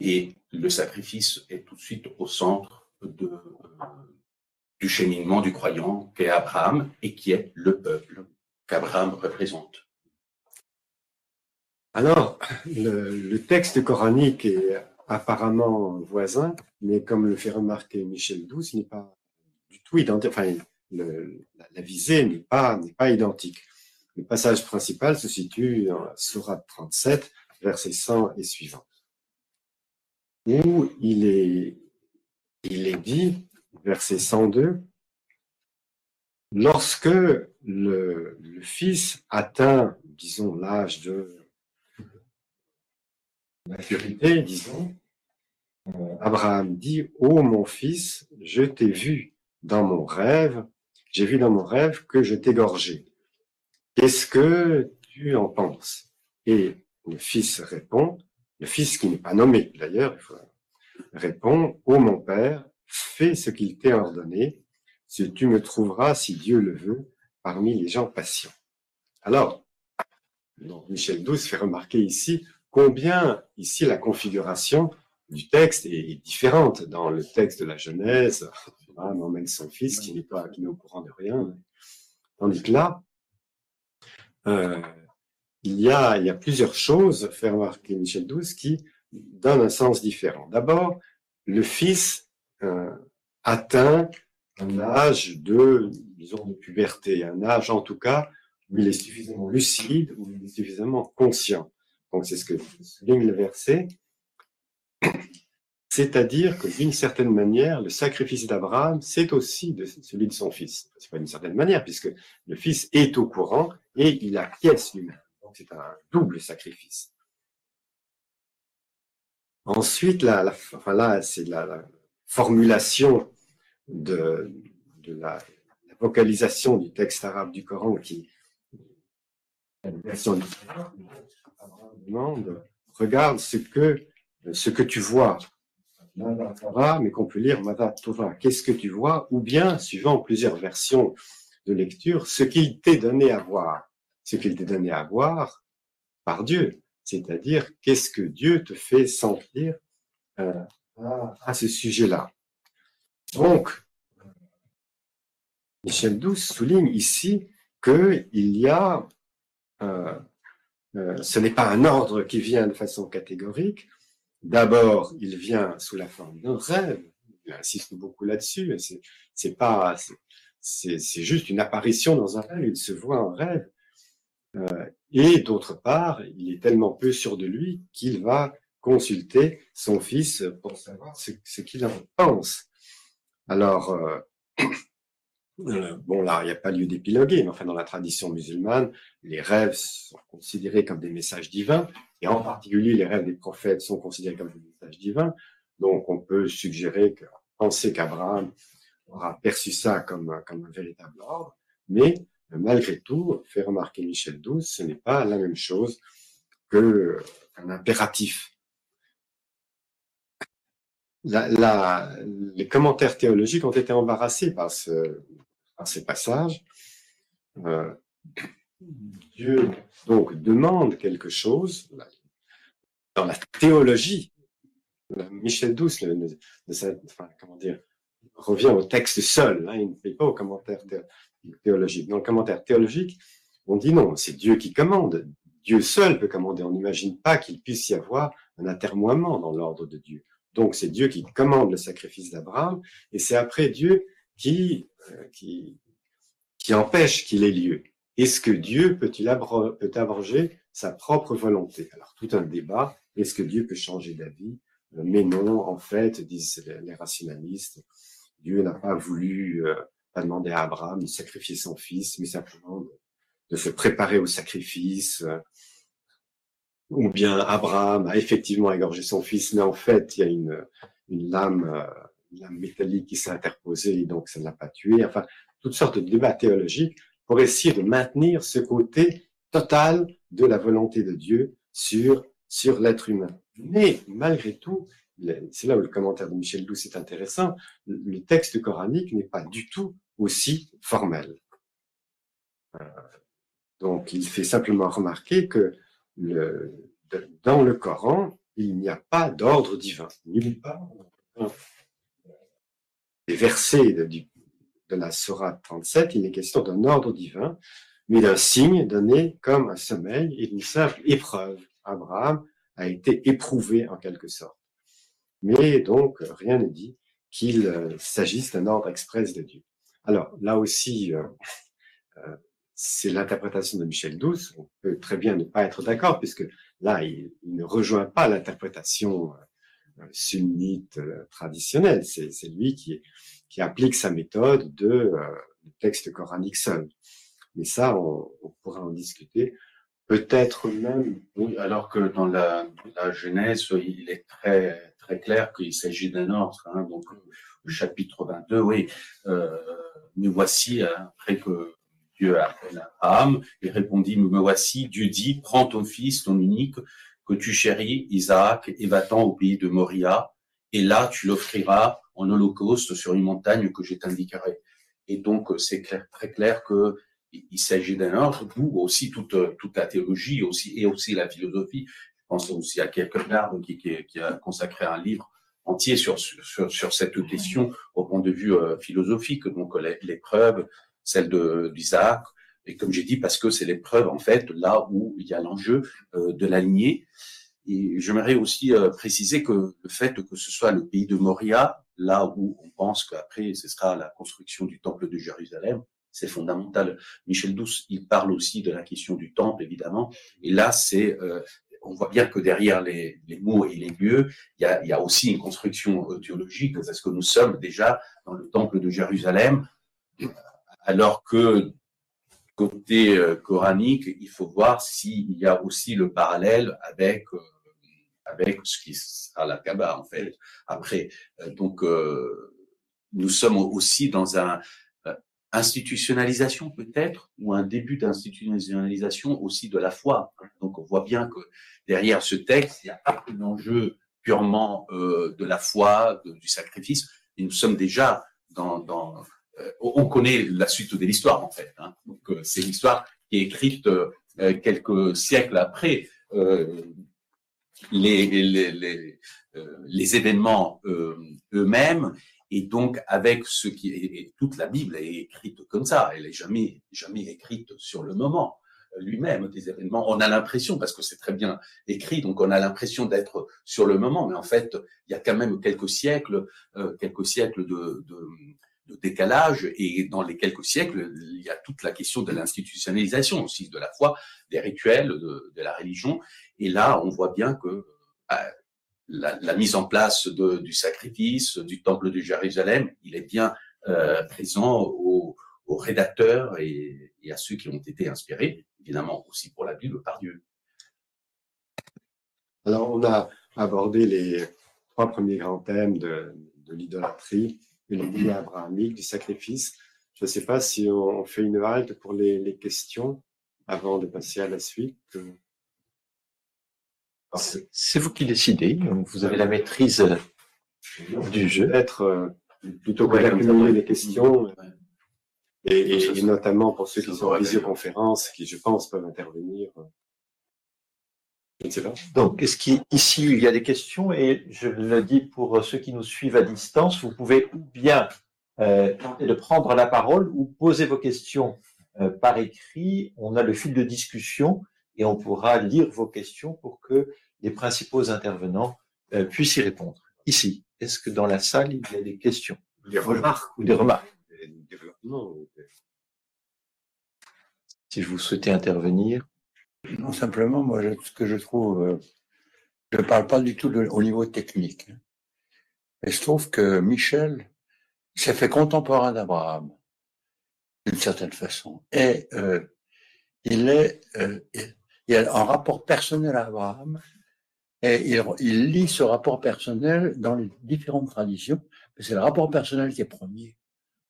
Et le sacrifice est tout de suite au centre de, du cheminement du croyant qu'est Abraham et qui est le peuple qu'Abraham représente. Alors, le, texte coranique est apparemment voisin, mais comme le fait remarquer Michel Douce, n'est pas du tout identique. Enfin, la, visée n'est pas, n'est pas identique. Le passage principal se situe dans Sourate 37, verset 100 et suivant, où il est, il est dit verset 102, lorsque le, fils atteint, disons, l'âge de maturité, disons, euh, Abraham dit, Ô mon fils, je t'ai vu dans mon rêve, j'ai vu dans mon rêve que je t'égorgeais. Qu'est-ce que tu en penses? Et le fils répond, le fils qui n'est pas nommé d'ailleurs, répond, Ô mon père, fais ce qu'il t'est ordonné, si tu me trouveras, si Dieu le veut, parmi les gens patients. Alors, Michel Douce fait remarquer ici combien ici la configuration du texte est différente. Dans le texte de la Genèse, Abraham emmène son fils qui n'est pas, qui n'est au courant de rien. Tandis que là, euh, il, y a, il y a plusieurs choses, fait remarquer Michel Douce, qui donnent un sens différent. D'abord, le fils atteint un âge de, disons, de puberté, un âge en tout cas où il est suffisamment lucide, où il est suffisamment conscient. Donc c'est ce que souligne le verset. C'est-à-dire que d'une certaine manière, le sacrifice d'Abraham, c'est aussi celui de son fils. C'est pas d'une certaine manière, puisque le fils est au courant et il acquiesce lui-même. Donc c'est un double sacrifice. Ensuite, la, la là, c'est la, formulation de, la, vocalisation du texte arabe du Coran qui version demande regarde ce que ce que tu vois, mais qu'on peut lire qu'est-ce que tu vois, ou bien, suivant plusieurs versions de lecture, ce qu'il t'est donné à voir, ce qu'il t'est donné à voir par Dieu, c'est-à-dire qu'est-ce que Dieu te fait sentir euh, à, ce sujet-là. Donc, Michel Douce souligne ici qu'il y a, euh, euh, ce n'est pas un ordre qui vient de façon catégorique, D'abord, il vient sous la forme d'un rêve. Il insiste beaucoup là-dessus. C'est pas, c'est juste une apparition dans un rêve. Il se voit en rêve. Euh, et d'autre part, il est tellement peu sûr de lui qu'il va consulter son fils pour savoir ce, qu'il en pense. Alors, euh, euh, bon là, il n'y a pas lieu d'épiloguer, mais enfin dans la tradition musulmane, les rêves sont considérés comme des messages divins et en particulier les rêves des prophètes sont considérés comme des messages divins. Donc on peut suggérer que, penser qu'Abraham aura perçu ça comme, comme un véritable ordre, mais malgré tout, fait remarquer Michel Douce, ce n'est pas la même chose qu'un impératif. Les commentaires théologiques ont été embarrassés par, ce, ces passages. Euh, Dieu donc demande quelque chose dans la théologie. Michel Douce, revient au texte seul, hein, il ne fait pas au commentaire théologique. Dans le commentaire théologique, on dit non, c'est Dieu qui commande. Dieu seul peut commander. On n'imagine pas qu'il puisse y avoir un atermoiement dans l'ordre de Dieu. Donc c'est Dieu qui commande le sacrifice d'Abraham, et c'est après Dieu qui, euh, qui, qui empêche qu'il ait lieu. Est-ce que Dieu peut-il peut abroger sa propre volonté? Alors, tout un débat. Est-ce que Dieu peut changer d'avis? Euh, Mais non, en fait, disent les rationalistes, Dieu n'a pas voulu euh, pas demander à Abraham de sacrifier son fils, mais simplement de, se préparer au sacrifice. Euh, ou bien Abraham a effectivement égorgé son fils, mais en fait, il y a une, une lame, une lame métallique qui s'est interposée, donc ça ne l'a pas tué. Enfin, toutes sortes de débats théologiques pour essayer de maintenir ce côté total de la volonté de Dieu sur, sur l'être humain. Mais malgré tout, c'est là où le commentaire de Michel Douce est intéressant, le texte coranique n'est pas du tout aussi formel. Euh, donc il fait simplement remarquer que dans le Coran, il n'y a pas d'ordre divin. Nulle part. Les versets de la Sourate 37, il est question d'un ordre divin, mais d'un signe donné comme un sommeil et d'une simple épreuve. Abraham a été éprouvé en quelque sorte. Mais donc, rien ne dit qu'il euh, s'agisse d'un ordre express de Dieu. Alors, là aussi, euh, euh, c'est l'interprétation de Michel Douce. On peut très bien ne pas être d'accord, puisque là, il, ne rejoint pas l'interprétation sunnite traditionnelle. C'est lui qui qui applique sa méthode de euh, texte coranique seul. Mais ça, on, pourra en discuter. Peut-être même. Oui, alors que dans la, Genèse, il est très très clair qu'il s'agit d'un ordre. Hein, donc, le chapitre 22, oui. Euh, nous voici hein, après que Dieu appelle Abraham, il répondit Me voici. Dieu dit Prends ton fils, ton unique, que tu chéris, Isaac, et va-t'en au pays de Moria, et là tu l'offriras en holocauste sur une montagne que je t'indiquerai. Et donc, c'est très clair que il s'agit d'un ordre, d'où aussi toute, toute la théologie aussi, et aussi la philosophie. Je pense aussi à Kierkegaard qui, qui, a consacré un livre entier sur, sur, sur cette question au point de vue euh, philosophique. Donc, l'épreuve, celle d'Isaac, et comme j'ai dit, parce que c'est l'épreuve, en fait, là où il y a l'enjeu euh, de l'aligner. Et j'aimerais aussi euh, préciser que le fait que ce soit le pays de Moria, là où on pense qu'après ce sera la construction du temple de Jérusalem, c'est fondamental. Michel Douce, il parle aussi de la question du temple, évidemment. Et là, c'est, euh, on voit bien que derrière les, mots et les lieux, il y a, aussi une construction théologique, parce que nous sommes déjà dans le temple de Jérusalem, alors que côté coranique, il faut voir s'il y a aussi le parallèle avec avec ce qui sera la Kaaba en fait. Après, euh, donc euh, nous sommes aussi dans un euh, institutionnalisation peut-être ou un début d'institutionnalisation aussi de la foi. Donc on voit bien que derrière ce texte, il y a pas un enjeu purement de la foi, du sacrifice. Et nous sommes déjà dans, dans on connaît la suite de l'histoire en fait. Hein. Donc c'est l'histoire qui est écrite quelques siècles après les, événements eux-mêmes et donc, avec ce qui toute la Bible est écrite comme ça. Elle est jamais, jamais écrite sur le moment euh, lui-même des événements. On a l'impression, parce que c'est très bien écrit, donc on a l'impression d'être sur le moment, mais en fait, il y a quand même quelques siècles, euh, quelques siècles de, de, décalage, et dans les quelques siècles, il y a toute la question de l'institutionnalisation aussi de la foi, des rituels, de, la religion, et là, on voit bien que bah, la, mise en place du sacrifice, du temple de Jérusalem, il est bien euh, présent aux, rédacteurs et, à ceux qui ont été inspirés, évidemment aussi pour la Bible par Dieu. Alors, on a abordé les trois premiers grands thèmes de, l'idolâtrie, de l'idée abrahamique, du sacrifice. Je ne sais pas si on fait une halte pour les, les questions avant de passer à la suite. C'est vous qui décidez. Vous avez la maîtrise euh, du jeu. Être euh, plutôt que d'accumuler les questions, et, notamment pour ceux qui sont en visioconférence, qui, je pense, peuvent intervenir. Euh, je ne sais pas. Donc, est-ce qu'ici, il y a des questions Et je le dis pour ceux qui nous suivent à distance, vous pouvez ou bien tenter de prendre la parole ou poser vos questions par écrit. On a le fil de discussion et on pourra lire vos questions pour que les principaux intervenants euh, puissent y répondre. Ici, est-ce que dans la salle, il y a des questions Des remarques ou des remarques? Si je vous souhaitais intervenir. Non, simplement, moi, ce que je trouve, euh, je ne parle pas du tout au niveau technique. Mais je trouve que Michel s'est fait contemporain d'Abraham, d'une certaine façon. Et euh, il est, il a un rapport personnel à Abraham et il, lit ce rapport personnel dans les différentes traditions. Mais c'est le rapport personnel qui est premier.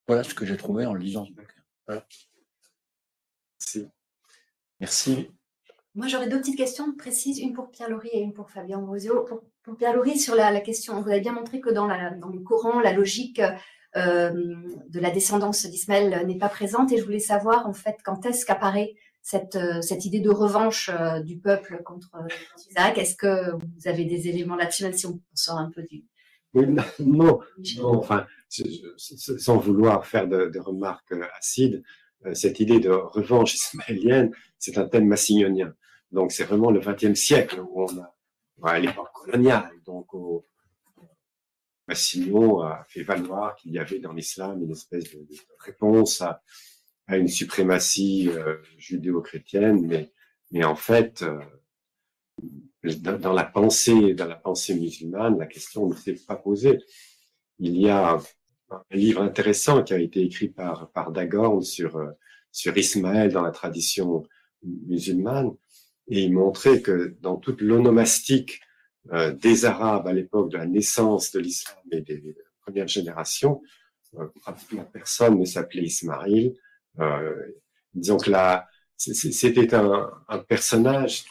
Voilà ce que j'ai trouvé en lisant ce bouquin. Merci. Merci. Moi, j'aurais deux petites questions précises, une pour Pierre-Laurie et une pour Fabien Ambrosio. Pour, Pierre-Laurie, sur la, question, vous avez bien montré que dans, dans le Coran, la logique euh, de la descendance d'Ismaël n'est pas présente. Et je voulais savoir, en fait, quand est-ce qu'apparaît cette, euh, cette idée de revanche euh, du peuple contre Isaac? Est-ce que vous avez des éléments là-dessus, même si on sort un peu du... non, non, enfin, sans vouloir faire de, remarques acides, cette idée de revanche ismaélienne, c'est un thème massignonien. Donc, c'est vraiment le XXe siècle où on a, à l'époque coloniale, donc au, Massignon a fait valoir qu'il y avait dans l'islam une espèce de réponse à, à une suprématie euh, judéo-chrétienne, mais, mais en fait, euh, dans, la pensée, dans la pensée musulmane, la question ne s'est pas posée. Il y a un livre intéressant qui a été écrit par, par Dagorn sur, euh, sur Ismaël dans la tradition musulmane, et il montrait que dans toute l'onomastique des Arabes à l'époque de la naissance de l'islam et des, premières générations, pratiquement personne ne s'appelait Ismaël, euh, disons que là, c'était un, un, personnage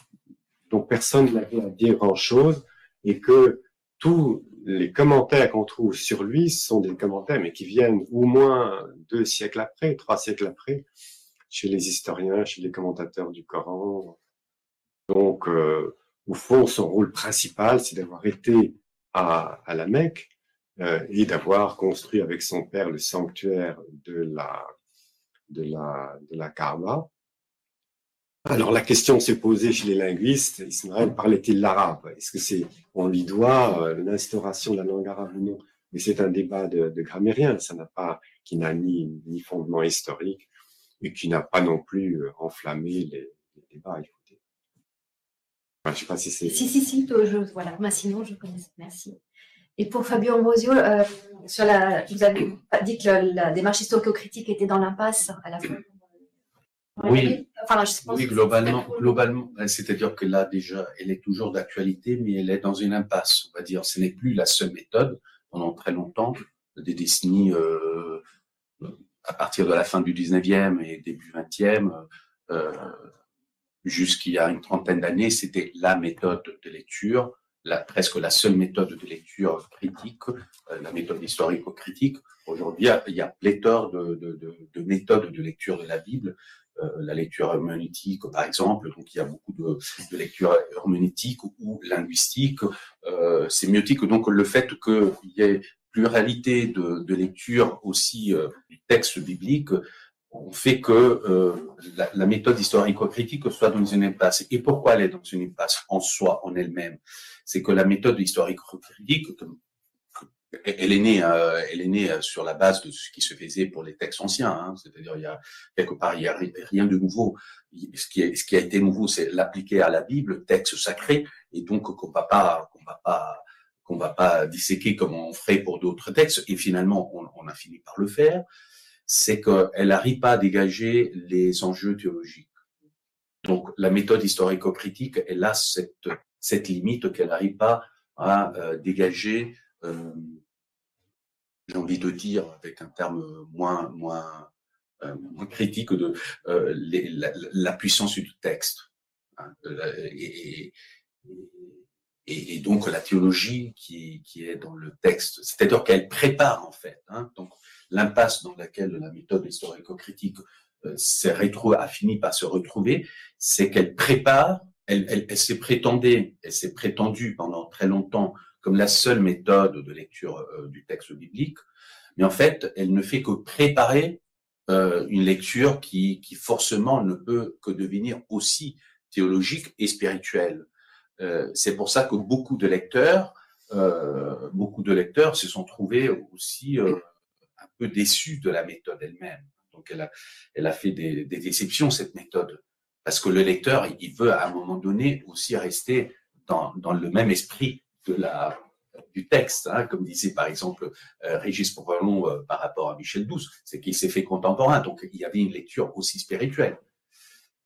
dont personne n'avait à dire grand-chose et que tous les commentaires qu'on trouve sur lui sont des commentaires, mais qui viennent au moins deux siècles après, trois siècles après, chez les historiens, chez les commentateurs du Coran. Donc, euh, au fond, son rôle principal, c'est d'avoir été à, à la Mecque euh, et d'avoir construit avec son père le sanctuaire de la de la, de la Kaaba. Alors la question s'est posée chez les linguistes, Ismaël parlait-il l'arabe? Est-ce que c'est, on lui doit euh, l'instauration de la langue arabe ou non? Mais c'est un débat de, de grammairien, ça n'a pas, qui n'a ni, ni fondement historique et qui n'a pas non plus euh, enflammé les, les débats. Enfin, je sais pas si c'est. Si, si, si, je, voilà, moi sinon je connais. Merci. Et pour Fabio Ambrosio, euh, sur la, vous avez dit que la, démarche historico-critique était dans l'impasse à la fin. Oui, enfin, je oui globalement, globalement c'est-à-dire que là, déjà, elle est toujours d'actualité, mais elle est dans une impasse. On va dire, ce n'est plus la seule méthode pendant très longtemps, des décennies euh, à partir de la fin du 19e et début 20e, euh, jusqu'il y a une trentaine d'années, c'était la méthode de lecture la, presque la seule méthode de lecture critique, euh, la méthode historico-critique. Aujourd'hui, il y a pléthore de, de, de, de, méthodes de lecture de la Bible. Euh, la lecture herméneutique, par exemple, donc il y a beaucoup de, de lecture herméneutique ou linguistique, euh, sémiotique. Donc le fait qu'il y ait pluralité de, de lecture aussi euh, du texte biblique on fait que euh, la, la, méthode historico-critique soit dans une impasse. Et pourquoi elle est dans une impasse en soi, en elle-même? C'est que la méthode historico-critique, elle est née, euh, elle est née euh, sur la base de ce qui se faisait pour les textes anciens. Hein. C'est-à-dire, il y a quelque part, il y a rien de nouveau. Ce qui, ce qui a été nouveau, c'est l'appliquer à la Bible, texte sacré, et donc qu'on va pas, qu'on va pas, qu'on va pas disséquer comme on ferait pour d'autres textes. Et finalement, on, on a fini par le faire c'est qu'elle n'arrive pas à dégager les enjeux théologiques. Donc, la méthode historico-critique, elle a cette, cette limite qu'elle n'arrive pas à euh, dégager, euh, j'ai envie de dire, avec un terme moins, moins, euh, moins critique, de la, puissance du texte. Hein, et, et, donc, la théologie qui, qui est dans le texte, c'est-à-dire qu'elle prépare, en fait. Hein, l'impasse dans laquelle la méthode historico-critique euh, s'est a fini par se retrouver, c'est qu'elle prépare, elle, elle, elle s'est prétendue, elle s'est prétendue pendant très longtemps comme la seule méthode de lecture euh, du texte biblique, mais en fait, elle ne fait que préparer euh, une lecture qui, qui forcément ne peut que devenir aussi théologique et spirituelle. Euh, c'est pour ça que beaucoup de lecteurs, euh, beaucoup de lecteurs se sont trouvés aussi peu déçue de la méthode elle-même. Donc elle a, elle a fait des, déceptions, cette méthode. Parce que le lecteur, il veut à un moment donné aussi rester dans, le même esprit de la, du texte, hein, comme disait par exemple euh, Régis euh, par rapport à Michel Douce, c'est qu'il s'est fait contemporain, donc il y avait une lecture aussi spirituelle.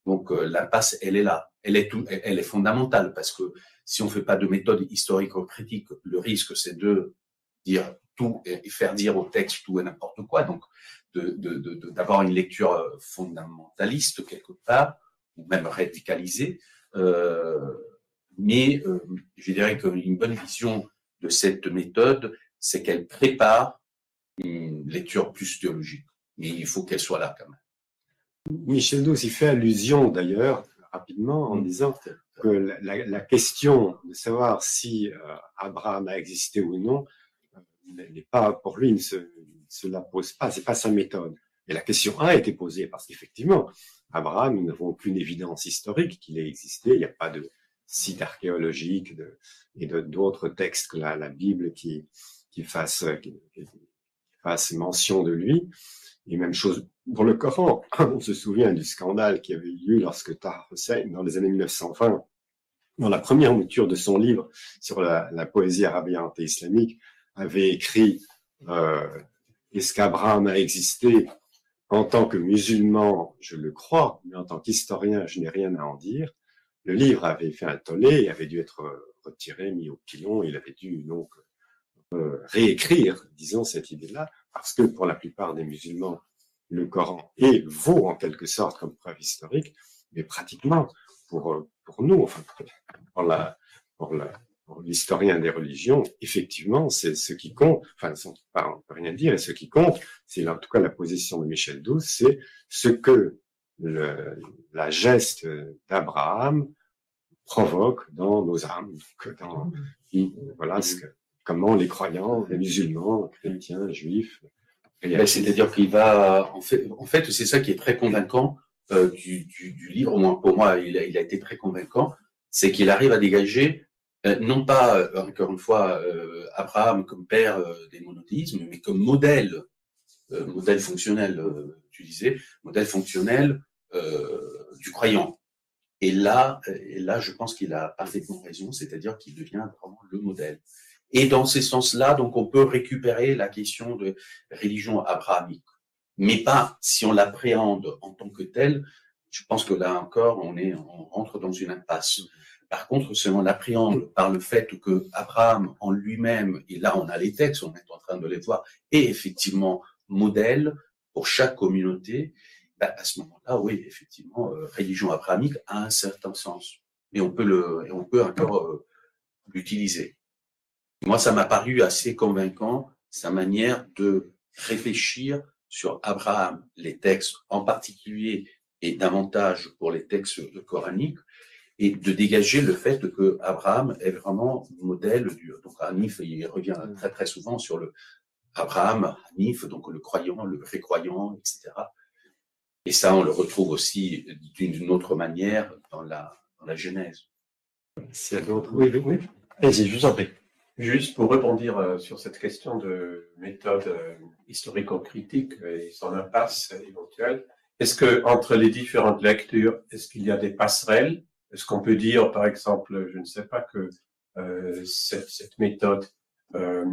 Donc euh, l'impasse, elle est là, elle est, tout, elle est fondamentale parce que si on fait pas de méthode historico-critique, le risque c'est de dire tout et faire dire au texte tout et n'importe quoi. Donc, d'avoir de, une lecture euh, fondamentaliste quelque part, ou même radicalisée. Euh, mais euh, je dirais qu'une bonne vision de cette méthode, c'est qu'elle prépare une lecture plus théologique. Mais il faut qu'elle soit là quand même. Michel Douce, il fait allusion d'ailleurs rapidement en disant que la, la, question de savoir si euh, Abraham a existé ou non n'est pas, pour lui, ne se, la pose pas, c'est pas sa méthode. Et la question a été posée parce qu'effectivement, Abraham, nous n'avons aucune évidence historique qu'il ait existé. Il n'y a pas de site archéologique et d'autres textes que la, Bible qui, qui fasse, qui, mention de lui. Et même chose pour le Coran. On se souvient du scandale qui avait eu lieu lorsque Tahar Hussein, dans les années 1920, dans la première mouture de son livre sur la, la poésie arabiante et islamique, avait écrit euh, Est-ce qu'Abraham a existé? En tant que musulman, je le crois, mais en tant qu'historien, je n'ai rien à en dire. Le livre avait fait un tollé, il avait dû être retiré, mis au pilon, il avait dû donc euh, réécrire, disons, cette idée-là, parce que pour la plupart des musulmans, le Coran est, vaut en quelque sorte comme preuve historique, mais pratiquement pour, pour nous, enfin, pour la, pour la, l'historien des religions, effectivement, c'est ce qui compte, enfin, on ne peut rien dire, et ce qui compte, c'est en tout cas la position de Michel Douce, c'est ce que la geste d'Abraham provoque dans nos âmes, dans, voilà, comment les croyants, les musulmans, chrétiens, juifs. Ben, c'est-à-dire qu'il va, en fait, en fait c'est ça qui est très convaincant euh, du, livre, au moins pour moi, il a été très convaincant, c'est qu'il arrive à dégager euh, non pas, euh, encore une fois, euh, Abraham comme père des monothéismes, mais comme modèle, modèle fonctionnel, tu disais, modèle fonctionnel du croyant. Et là, là, je pense qu'il a parfaitement raison, c'est-à-dire qu'il devient vraiment le modèle. Et dans ces sens-là, donc, on peut récupérer la question de religion abrahamique, mais pas si on l'appréhende en tant que telle. Je pense que là encore, on est, on rentre dans une impasse. Par contre, si on l'appréhende par le fait que Abraham en lui-même, et là on a les textes, on est en train de les voir, est effectivement modèle pour chaque communauté, ben, à ce moment-là, oui, effectivement, euh, religion abrahamique a un certain sens. Mais on peut le, on peut encore euh, l'utiliser. Moi, ça m'a paru assez convaincant, sa manière de réfléchir sur Abraham, les textes en particulier et davantage pour les textes coraniques, et de dégager le fait que Abraham est vraiment modèle du. Donc Hanif, il revient très très souvent sur le Abraham, Hanif, donc le croyant, le vrai croyant, etc. Et ça, on le retrouve aussi d'une autre manière dans la, dans la Genèse. C'est Oui, oui. Allez-y, je vous en prie. Juste pour rebondir euh, sur cette question de méthode euh, historico-critique et son impasse éventuelle, est-ce que entre les différentes lectures, est-ce qu'il y a des passerelles Est-ce qu'on peut dire, par exemple, je ne sais pas, que euh, cette, cette, méthode, euh,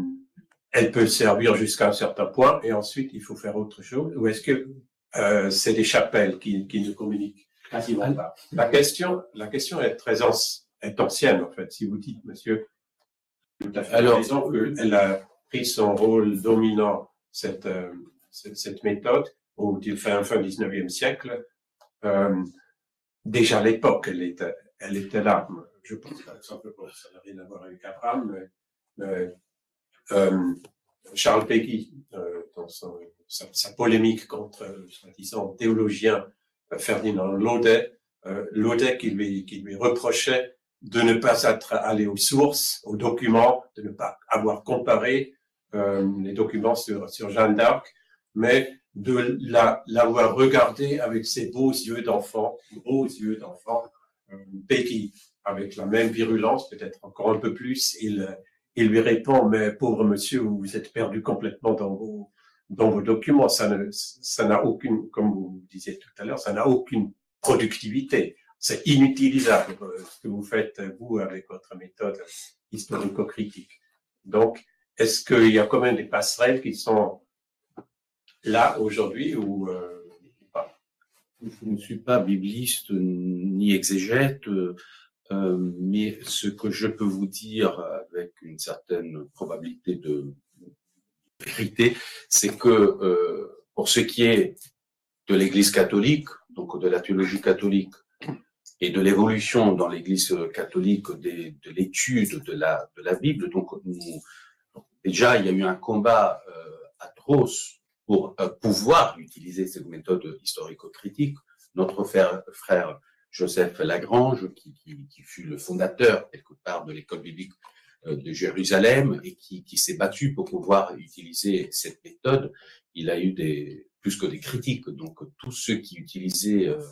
elle peut servir jusqu'à un certain point et ensuite il faut faire autre chose? Ou est-ce que euh, c'est des chapelles qui, qui ne communiquent quasiment pas? La question, la question est très est ancienne en fait. Si vous dites, monsieur, tout à fait Alors, qu'elle a pris son rôle dominant, cette, cette, cette, méthode, au fin, fin 19e siècle. Euh, déjà à l'époque, elle était, elle était là. Je pense, par exemple, ça n'a rien à voir avec Abraham, mais, euh, Charles Péguy, euh, dans son, sa, polémique contre, soi-disant, théologien euh, Ferdinand Laudet, euh, Laudet qui lui, qui lui reprochait de ne pas être allé aux sources, aux documents, de ne pas avoir comparé euh, les documents sur, sur Jeanne d'Arc, mais de l'avoir regardé avec ses beaux yeux d'enfant, beaux yeux d'enfant, euh, avec la même virulence, peut-être encore un peu plus, il, il lui répond, mais pauvre monsieur, vous vous êtes perdu complètement dans vos, dans vos documents. Ça ne, ça n'a aucune, comme vous disiez tout à l'heure, ça n'a aucune productivité c'est inutilisable euh, ce que vous faites, vous, avec votre méthode historico-critique. Donc, est-ce qu'il y a quand même des passerelles qui sont là aujourd'hui ou euh, Je ne suis pas bibliste ni exégète, euh, mais ce que je peux vous dire avec une certaine probabilité de vérité, c'est que euh, pour ce qui est de l'Église catholique, donc de la théologie catholique, et de l'évolution dans l'Église catholique de l'étude de la, Bible. Donc, déjà, il y a eu un combat euh, atroce pour euh, pouvoir utiliser cette méthode historico-critique. Notre frère, Joseph Lagrange, qui, fut le fondateur quelque part de l'école biblique euh, de Jérusalem et qui, s'est battu pour pouvoir utiliser cette méthode, il a eu plus que des critiques. Donc tous ceux qui utilisaient euh,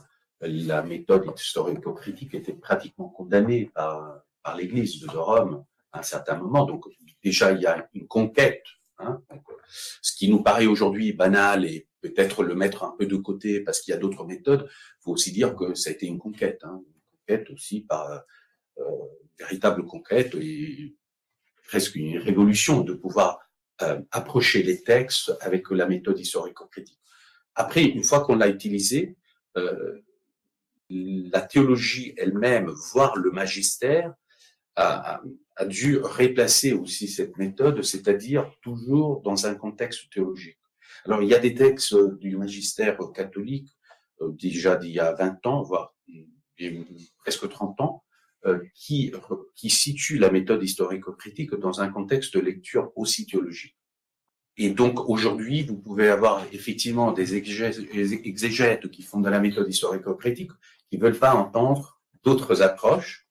la méthode historico-critique était pratiquement condamnée par, par l'Église de Rome à un certain moment. Donc déjà, il y a une conquête. Hein, ce qui nous paraît aujourd'hui banal et peut-être le mettre un peu de côté parce qu'il y a d'autres méthodes, faut aussi dire que ça a été une conquête, hein, une conquête aussi par euh, une véritable conquête et presque une révolution de pouvoir euh, approcher les textes avec la méthode historico-critique. Après, une fois qu'on l'a utilisé, euh, la théologie elle-même, voire le magistère, a, dû replacer aussi cette méthode, c'est-à-dire toujours dans un contexte théologique. Alors, il y a des textes du magistère catholique, euh, déjà d'il y a 20 ans, voire presque 30 ans, euh, qui, qui situent la méthode historico-critique dans un contexte de lecture aussi théologique. Et donc aujourd'hui, vous pouvez avoir effectivement des exégètes qui font de la méthode historico-critique qui veulent pas entendre d'autres approches.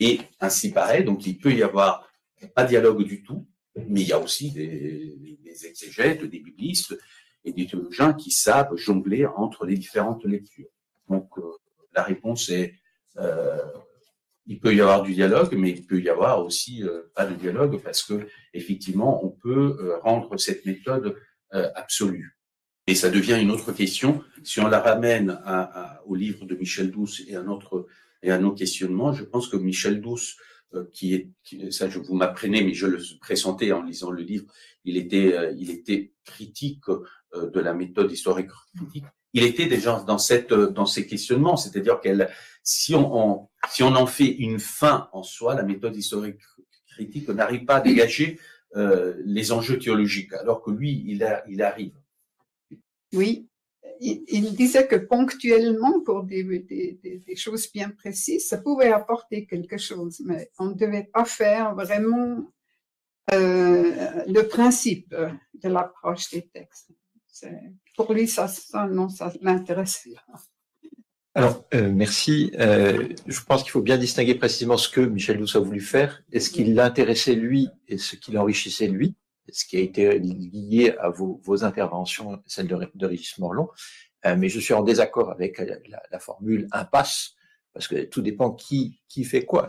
Et ainsi pareil, donc il peut y avoir pas de dialogue du tout, mais il y a aussi des, exégètes, des biblistes et des théologiens qui savent jongler entre les différentes lectures. Donc euh, la réponse est euh, il peut y avoir du dialogue, mais il peut y avoir aussi euh, pas de dialogue parce que effectivement on peut rendre cette méthode absolue. Et ça devient une autre question. Si on la ramène au livre de Michel Douce et à notre et à nos questionnements, je pense que Michel Douce, euh, qui est, ça je vous m'apprenez, mais je le pressentais en lisant le livre, il était, euh, il était critique euh, de la méthode historique critique. Il était déjà dans cette, dans ces questionnements, c'est-à-dire qu'elle, si on, si on en fait une fin en soi, la méthode historique critique n'arrive pas à dégager les enjeux théologiques, alors que lui, il arrive. Oui, il, disait que ponctuellement, pour des, choses bien précises, ça pouvait apporter quelque chose, mais on ne devait pas faire vraiment euh, le principe de l'approche des textes. Pour lui, ça, ça non, ça l'intéressait. Alors, euh, merci. Euh, je pense qu'il faut bien distinguer précisément ce que Michel Douce a voulu faire et ce qui l'intéressait lui et ce qui l'enrichissait lui ce qui a été lié à vos, interventions, celle de, de Régis Morlon. Euh, mais je suis en désaccord avec la, formule impasse, parce que tout dépend qui, qui fait quoi.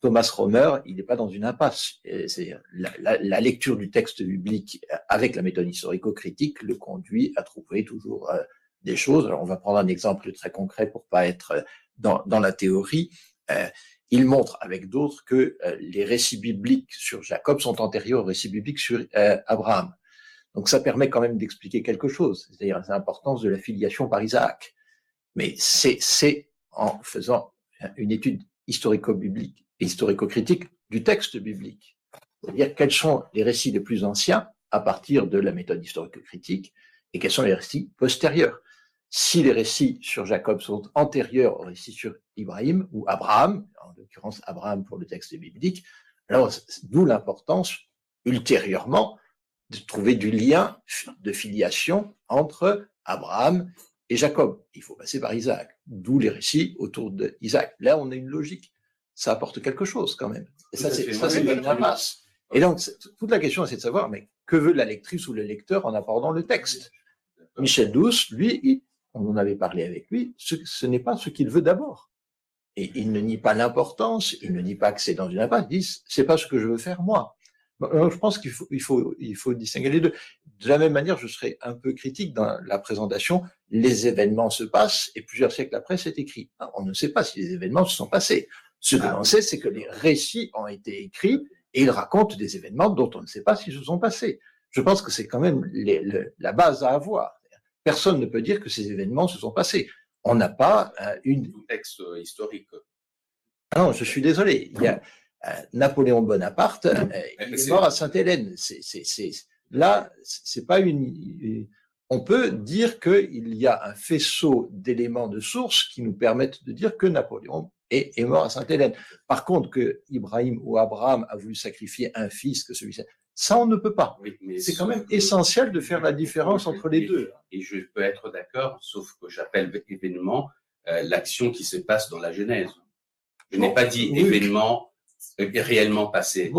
Thomas Romer, il n'est pas dans une impasse. C'est la, lecture du texte biblique avec la méthode historico-critique le conduit à trouver toujours euh, des choses. On va prendre un exemple très concret pour pas être dans, dans la théorie. Euh, il montre avec d'autres que euh, les récits bibliques sur Jacob sont antérieurs aux récits bibliques sur euh, Abraham. Donc ça permet quand même d'expliquer quelque chose, c'est-à-dire l'importance de la filiation par Isaac. Mais c'est en faisant une étude historico-biblique et historico-critique du texte biblique. C'est-à-dire quels sont les récits les plus anciens à partir de la méthode historico-critique et quels sont les récits postérieurs si les récits sur Jacob sont antérieurs aux récits sur Ibrahim ou Abraham, en l'occurrence Abraham pour le texte biblique, alors d'où l'importance ultérieurement de trouver du lien de filiation entre Abraham et Jacob. Il faut passer par Isaac, d'où les récits autour d'Isaac. Là, on a une logique. Ça apporte quelque chose quand même. Et ça, c'est une impasse. Et donc, toute la question, c'est de savoir, mais que veut la lectrice ou le lecteur en abordant le texte? Michel Douce, lui, on en avait parlé avec lui, ce, n'est pas ce qu'il veut d'abord. Et il ne nie pas l'importance, il ne nie pas que c'est dans une impasse, il dit, c'est pas ce que je veux faire moi. je pense qu'il faut, il faut, il faut distinguer les deux. De la même manière, je serais un peu critique dans la présentation. Les événements se passent et plusieurs siècles après, c'est écrit. On ne sait pas si les événements se sont passés. Ce que l'on sait, c'est que les récits ont été écrits et ils racontent des événements dont on ne sait pas s'ils se sont passés. Je pense que c'est quand même la base à avoir personne ne peut dire que ces événements se sont passés. On n'a pas euh, une texte euh, historique. Ah non, je suis désolé. Il y a euh, Napoléon Bonaparte, il est mort à Sainte-Hélène. Là, c'est pas une. On peut dire qu'il y a un faisceau d'éléments de source qui nous permettent de dire que Napoléon est, est mort à Sainte-Hélène. Par contre, que Ibrahim ou Abraham a voulu sacrifier un fils que celui-ci ça, on ne peut pas. c'est quand même essentiel de faire la différence entre les deux. Et je peux être d'accord, sauf que j'appelle événement euh, l'action qui se passe dans la Genèse. Je n'ai pas dit événement euh, réellement passé.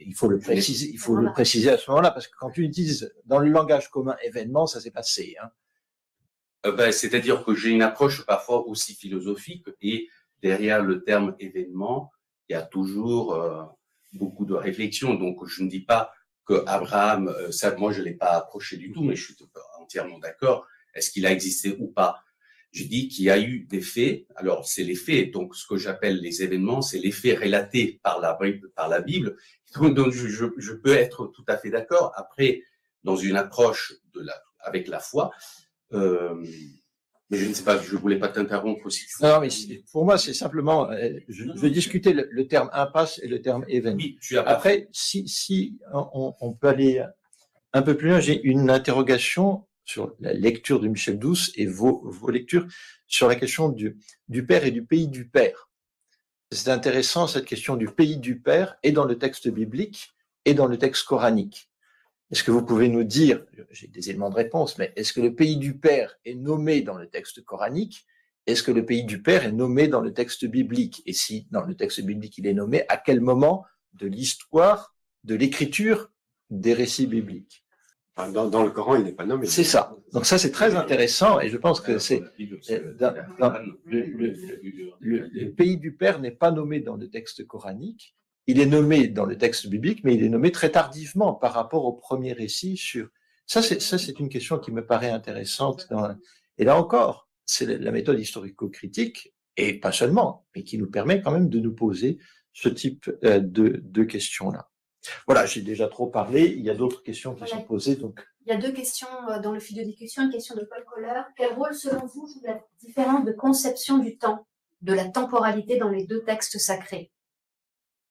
il faut le préciser. Il faut le préciser à ce moment-là parce que quand tu utilises dans le langage commun événement, ça s'est passé. Hein. Euh, ben, c'est-à-dire que j'ai une approche parfois aussi philosophique et derrière le terme événement, il y a toujours beaucoup de réflexion. Donc, je ne dis pas que Abraham, euh, ça, moi, je l'ai pas approché du tout, mais je suis entièrement d'accord. Est-ce qu'il a existé ou pas? Je dis qu'il y a eu des faits. Alors, c'est les faits. Donc, ce que j'appelle les événements, c'est les faits relatés par la. Par la Bible. Donc, je, je, peux être tout à fait d'accord. Après, dans une approche de la, avec la foi, euh, mais je ne sais pas, je voulais pas t'interrompre aussi. Non, mais pour moi, c'est simplement, euh, je, vais discuter le, terme impasse et le terme événement. Oui, tu as Après, si, si on, on, peut aller un peu plus loin, j'ai une interrogation sur la lecture de Michel Douce et vos, vos lectures sur la question du, du père et du pays du père. C'est intéressant, cette question du pays du père, et dans le texte biblique et dans le texte coranique. Est-ce que vous pouvez nous dire, j'ai des éléments de réponse, mais est-ce que le pays du Père est nommé dans le texte coranique? Est-ce que le pays du Père est nommé dans le texte biblique? Et si dans le texte biblique il est nommé, à quel moment de l'histoire, de l'écriture des récits bibliques? Dans, le Coran, il n'est pas nommé. C'est ça. Donc ça, c'est très intéressant et je pense que c'est le, pays du Père n'est pas nommé dans le texte coranique il est nommé dans le texte biblique, mais il est nommé très tardivement par rapport au premier récit sur. Ça, c'est ça, c'est une question qui me paraît intéressante. Dans... Et là encore, c'est la méthode historico-critique et pas seulement, mais qui nous permet quand même de nous poser ce type euh, de, de questions-là. Voilà, j'ai déjà trop parlé. Il y a d'autres questions qui sont posées, donc. Il y a deux questions euh, dans le fil de discussion. Une question de Paul Coller. Quel rôle, selon vous, joue la différence de conception du temps, de la temporalité dans les deux textes sacrés?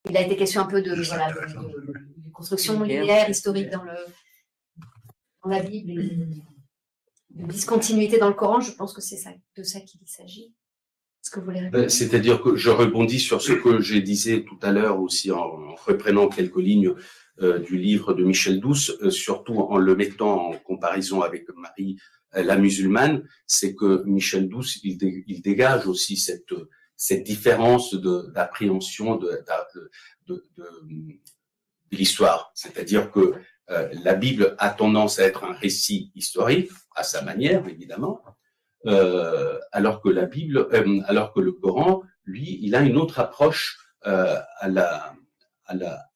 Il a été question un peu de, voilà, de, construction linéaire, historique dans, le, dans la Bible. discontinuité dans le Coran. Je pense que c'est ça, de ça qu'il s'agit. Est-ce que vous voulez ben, C'est-à-dire que je rebondis sur ce que j'ai disais tout à l'heure aussi en, reprenant quelques lignes euh, du livre de Michel Douce, euh, surtout en le mettant en comparaison avec Marie euh, la musulmane, c'est que Michel Douce, il, il, dégage aussi cette, cette différence d'appréhension de, de, l'histoire. C'est-à-dire que euh, la Bible a tendance à être un récit historique, à sa manière évidemment, euh, alors que la Bible, euh, alors que le Coran, lui, il a une autre approche à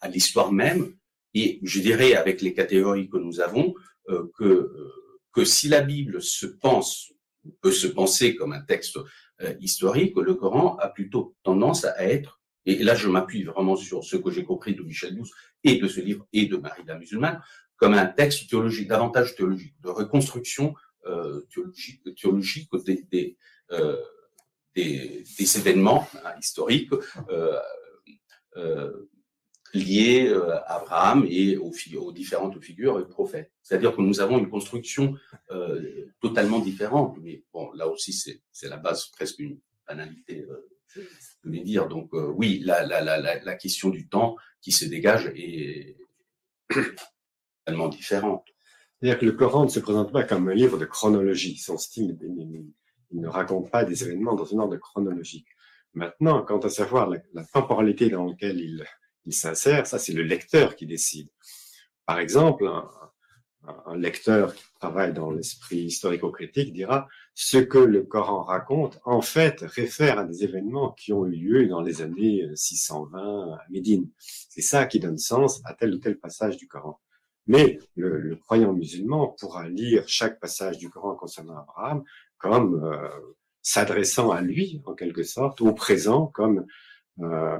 l'histoire même. Et je dirais, avec les catégories que nous avons, que que si la Bible se pense peut se penser comme un texte historique, le Coran a plutôt tendance à être et là je m'appuie vraiment sur ce que j'ai compris de Michel Douce et de ce livre et de Marie la musulmane, comme un texte théologique, davantage théologique, de reconstruction euh, théologique, théologique des, des, euh, des, des, événements hein, historiques euh, euh liés euh, à Abraham et aux, aux différentes figures et prophètes. C'est-à-dire que nous avons une construction euh, totalement différente, mais bon, là aussi c'est la base presque une banalité de les dire. Donc oui, la, la, la, la question du temps qui se dégage est tellement différente. C'est-à-dire que le Coran ne se présente pas comme un livre de chronologie. Son style, il ne raconte pas des événements dans un ordre chronologique. Maintenant, quant à savoir la, temporalité dans laquelle il, il s'insère, ça c'est le lecteur qui décide. Par exemple, un, lecteur qui travaille dans l'esprit historico-critique dira ce que le Coran raconte, en fait, réfère à des événements qui ont eu lieu dans les années 620 à Médine. C'est ça qui donne sens à tel ou tel passage du Coran. Mais le, le croyant musulman pourra lire chaque passage du Coran concernant Abraham comme euh, s'adressant à lui, en quelque sorte, au présent, comme, euh,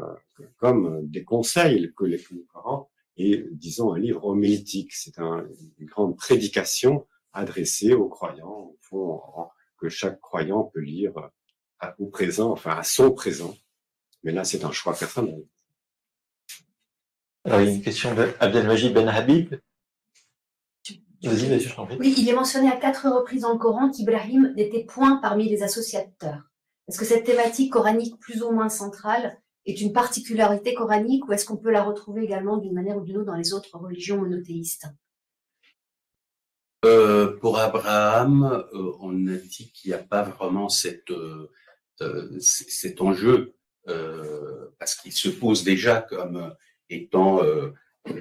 comme des conseils que le Coran et, disons, un livre homilétique. C'est un, une grande prédication adressée aux croyants, au fond, que chaque croyant peut lire à, au présent, enfin à son présent. Mais là, c'est un choix personnel. Alors, il y a une question de Abdelmajid Ben Habib. Vas-y, Oui, il est mentionné à quatre reprises dans le Coran qu'Ibrahim n'était point parmi les associateurs. Est-ce que cette thématique coranique plus ou moins centrale est une particularité coranique ou est-ce qu'on peut la retrouver également d'une manière ou d'une autre dans les autres religions monothéistes? Euh, Pour Abraham, euh, on a dit qu'il n'y a pas vraiment cette, euh, cet enjeu parce qu'il se pose déjà comme étant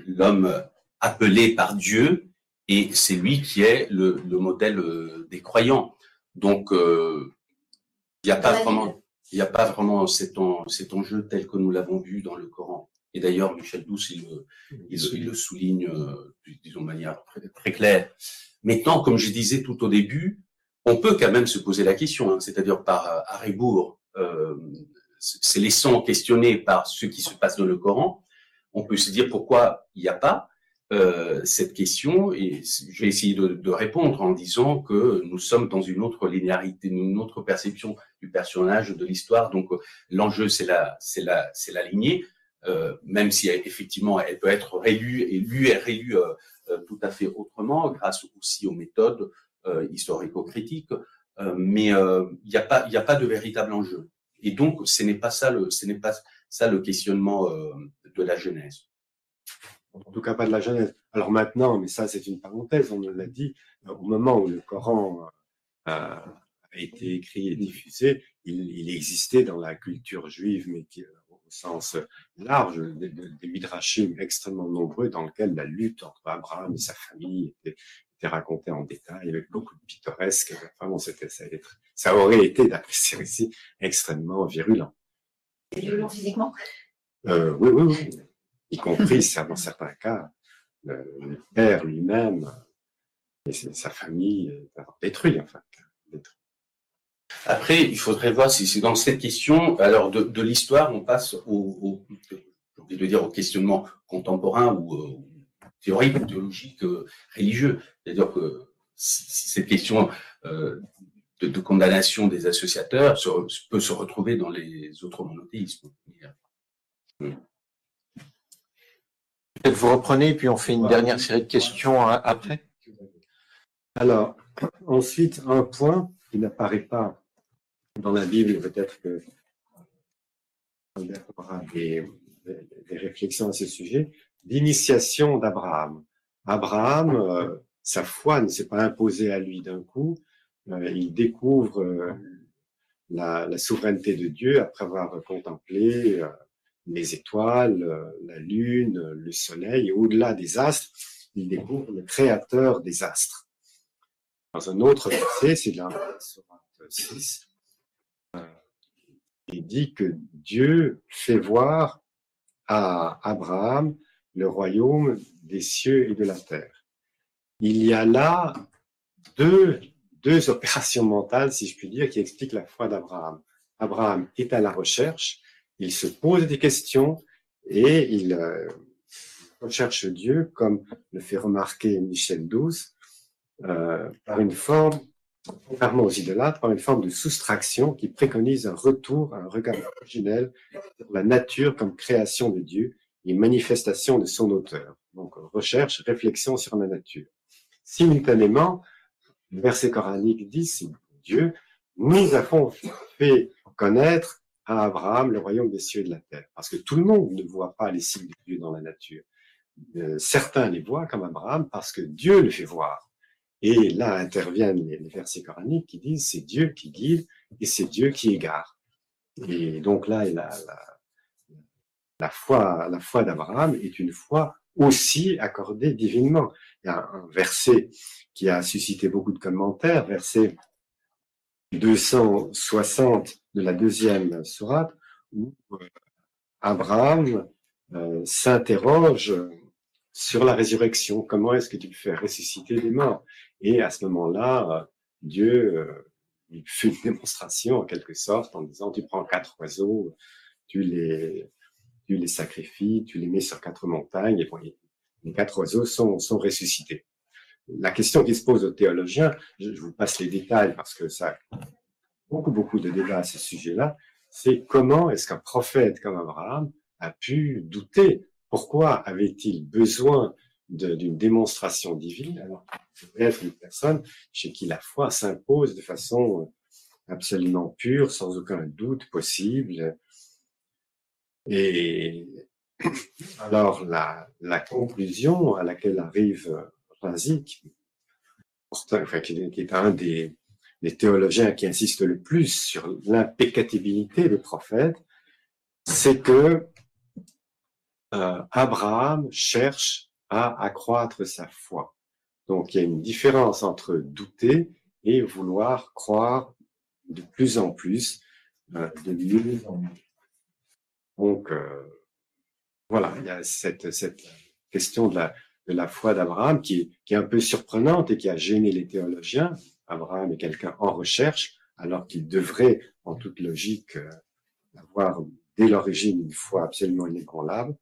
l'homme appelé par Dieu et c'est lui qui est le, le modèle des croyants. Donc, il n'y a pas vraiment il n'y a pas vraiment cet, enjeu tel que nous l'avons vu dans le Coran. Et d'ailleurs, Michel Douce, il, le souligne, euh, disons, de manière très, claire. Maintenant, comme je disais tout au début, on peut quand même se poser la question, hein, c'est-à-dire par euh, Haribourg, euh, c'est laissant questionner par ce qui se passe dans le Coran, on peut se dire pourquoi il n'y a pas, euh, cette question et je vais essayer de, répondre en disant que nous sommes dans une autre linéarité, une autre perception du personnage, de l'histoire. Donc l'enjeu c'est la, c'est la, c'est la lignée, euh, même si effectivement elle peut être rélue et lue et euh, euh, tout à fait autrement, grâce aussi aux méthodes euh, historico-critiques. mais il n'y a pas, il n'y a pas de véritable enjeu. Et donc ce n'est pas ça le, ce n'est pas ça le questionnement de la Genèse en tout cas pas de la Genèse. Alors maintenant, mais ça c'est une parenthèse, on l'a dit, euh, au moment où le Coran euh, a été écrit et diffusé, il, existait dans la culture juive, mais qui, euh, au sens large, des, des midrashim extrêmement nombreux dans lesquels la lutte entre Abraham et sa famille était, était racontée en détail, avec beaucoup de pittoresque. Vraiment, c'était, ça, ça aurait été, d'après ces récits, extrêmement virulent. Et violent physiquement? Euh, Oui, oui, oui y compris dans certains cas, le, père lui-même et sa famille détruit, enfin. Après, il faudrait voir si c'est dans cette question, alors de, l'histoire, on passe au, au de dire au questionnement contemporain ou euh, théorique, théologique, euh, religieux. C'est-à-dire que si, cette question euh, de, condamnation des associateurs peut se retrouver dans les autres monothéismes. Peut-être vous reprenez, puis on fait une dernière série de questions hein, après. Alors, ensuite, un point qui n'apparaît pas dans la Bible, peut-être que Albert aura des, des, réflexions à ce sujet, l'initiation d'Abraham. Abraham, euh, sa foi ne s'est pas imposée à lui d'un coup. Euh, il découvre euh, la, la, souveraineté de Dieu après avoir contemplé les étoiles, la lune, le soleil, et au-delà des astres, il découvre le créateur des astres. Dans un autre verset, c'est dans 6, il dit que Dieu fait voir à Abraham le royaume des cieux et de la terre. Il y a là deux, deux opérations mentales, si je puis dire, qui expliquent la foi d'Abraham. Abraham est à la recherche, il se pose des questions et il euh, recherche Dieu, comme le fait remarquer Michel Douce, euh, par une forme contrairement aux idolâtres, par une forme de soustraction qui préconise un retour un regard originel sur la nature comme création de Dieu et manifestation de son auteur. Donc, recherche, réflexion sur la nature. Simultanément, le verset coranique dit, Dieu nous avons fait connaître à Abraham le royaume des cieux et de la terre. Parce que tout le monde ne voit pas les signes de Dieu dans la nature. Euh, certains les voient comme Abraham parce que Dieu le fait voir. Et là interviennent les, versets coraniques qui disent c'est Dieu qui guide et c'est Dieu qui égare. Et donc là, la, foi, la foi d'Abraham est une foi aussi accordée divinement. Il y a un verset qui a suscité beaucoup de commentaires, verset 260 de la deuxième sourate, où euh, Abraham euh, s'interroge sur la résurrection. Comment est-ce que tu faire ressusciter des morts? Et à ce moment-là, Dieu euh, il fait une démonstration en quelque sorte en disant tu prends quatre oiseaux, tu les, tu les sacrifies, tu les mets sur quatre montagnes et les quatre oiseaux sont, sont ressuscités. La question qui se pose aux théologiens, je, vous passe les détails parce que ça beaucoup, beaucoup de débats à ce sujet-là, c'est comment est-ce qu'un prophète comme Abraham a pu douter? Pourquoi avait-il besoin d'une démonstration divine alors qu'il être une personne chez qui la foi s'impose de façon absolument pure, sans aucun doute possible? Et alors la, conclusion à laquelle arrive Razi, qui, enfin, qui, est un des, des, théologiens qui insiste le plus sur l'impeccabilité des prophètes, c'est que euh, Abraham cherche à accroître sa foi. Donc il y a une différence entre douter et vouloir croire de plus en plus, euh, de mieux en. Donc euh, voilà, il y a cette, question de la, foi d'Abraham qui est un peu surprenante et qui a gêné les théologiens. Abraham est quelqu'un en recherche, alors qu'il devrait, en toute logique, avoir dès l'origine une foi absolument inébranlable.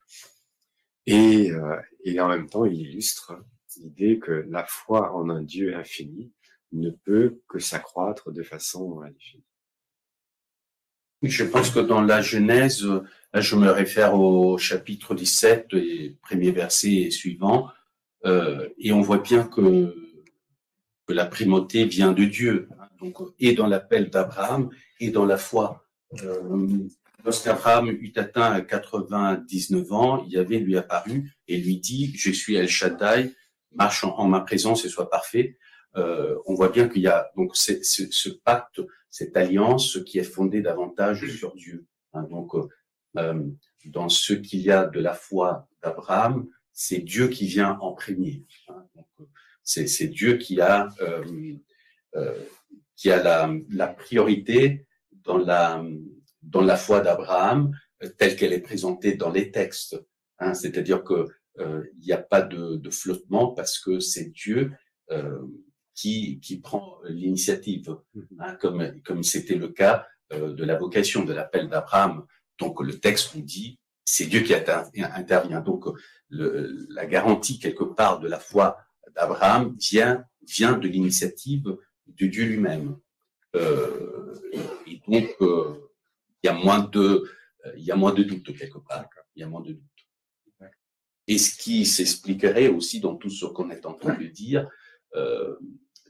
Et, euh, et en même temps, il illustre l'idée que la foi en un Dieu infini ne peut que s'accroître de façon infinie. Je pense que dans la Genèse, je me réfère au chapitre 17, et premier verset et suivant, euh, et on voit bien que, que la primauté vient de Dieu, hein, donc et dans l'appel d'Abraham et dans la foi. Euh, Lorsqu'Abraham eut atteint 99 ans, avait lui apparu et lui dit, je suis El Shaddai, marche en, ma présence et sois parfait. Euh, on voit bien qu'il y a donc ce, pacte, cette alliance qui est fondée davantage sur Dieu. Hein, donc, euh, euh, dans ce qu'il y a de la foi d'Abraham, c'est Dieu qui vient en premier. Hein, c'est Dieu qui a qui a la, la priorité dans la dans la foi d'Abraham euh, telle qu'elle est présentée dans les textes. Hein, C'est-à-dire que euh, il n'y a pas de, de, flottement parce que c'est Dieu euh, qui, qui prend l'initiative, hein, comme comme c'était le cas euh, de la vocation, de l'appel d'Abraham. Donc le texte nous dit c'est Dieu qui intervient. Donc le, la garantie quelque part de la foi d'Abraham vient vient de l'initiative de Dieu lui-même. Euh, et donc il y a moins de, euh, il y a moins de doute quelque part. Il y a moins de doute. Et ce qui s'expliquerait aussi dans tout ce qu'on est en train de dire, euh,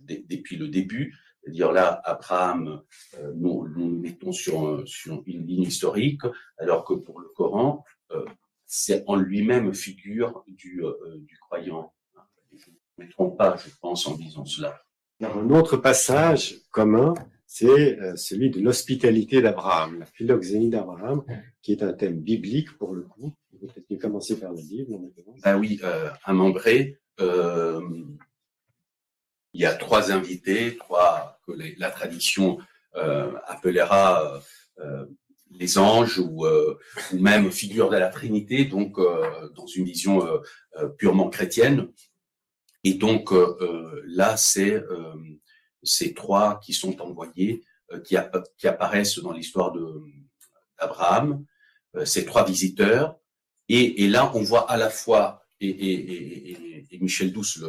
depuis le début. C'est-à-dire là, Abraham, euh, nous, nous mettons sur, sur une ligne historique, alors que pour le Coran, euh, c'est en lui-même figure du, euh, du croyant. Ne me trompe pas, je pense, en disant cela. un autre passage commun, c'est celui de l'hospitalité d'Abraham, la philoxénie d'Abraham, qui est un thème biblique pour le coup. Vous peut-être commencer par le livre. Ben oui, euh, un membré, euh, il y a trois invités, trois que la tradition euh, appellera euh, les anges ou, ou, même figures de la Trinité, donc dans une vision purement chrétienne. Et donc là, c'est ces trois qui sont envoyés, qui, apparaissent dans l'histoire d'Abraham, ces trois visiteurs. Et, là, on voit à la fois et, Michel Douce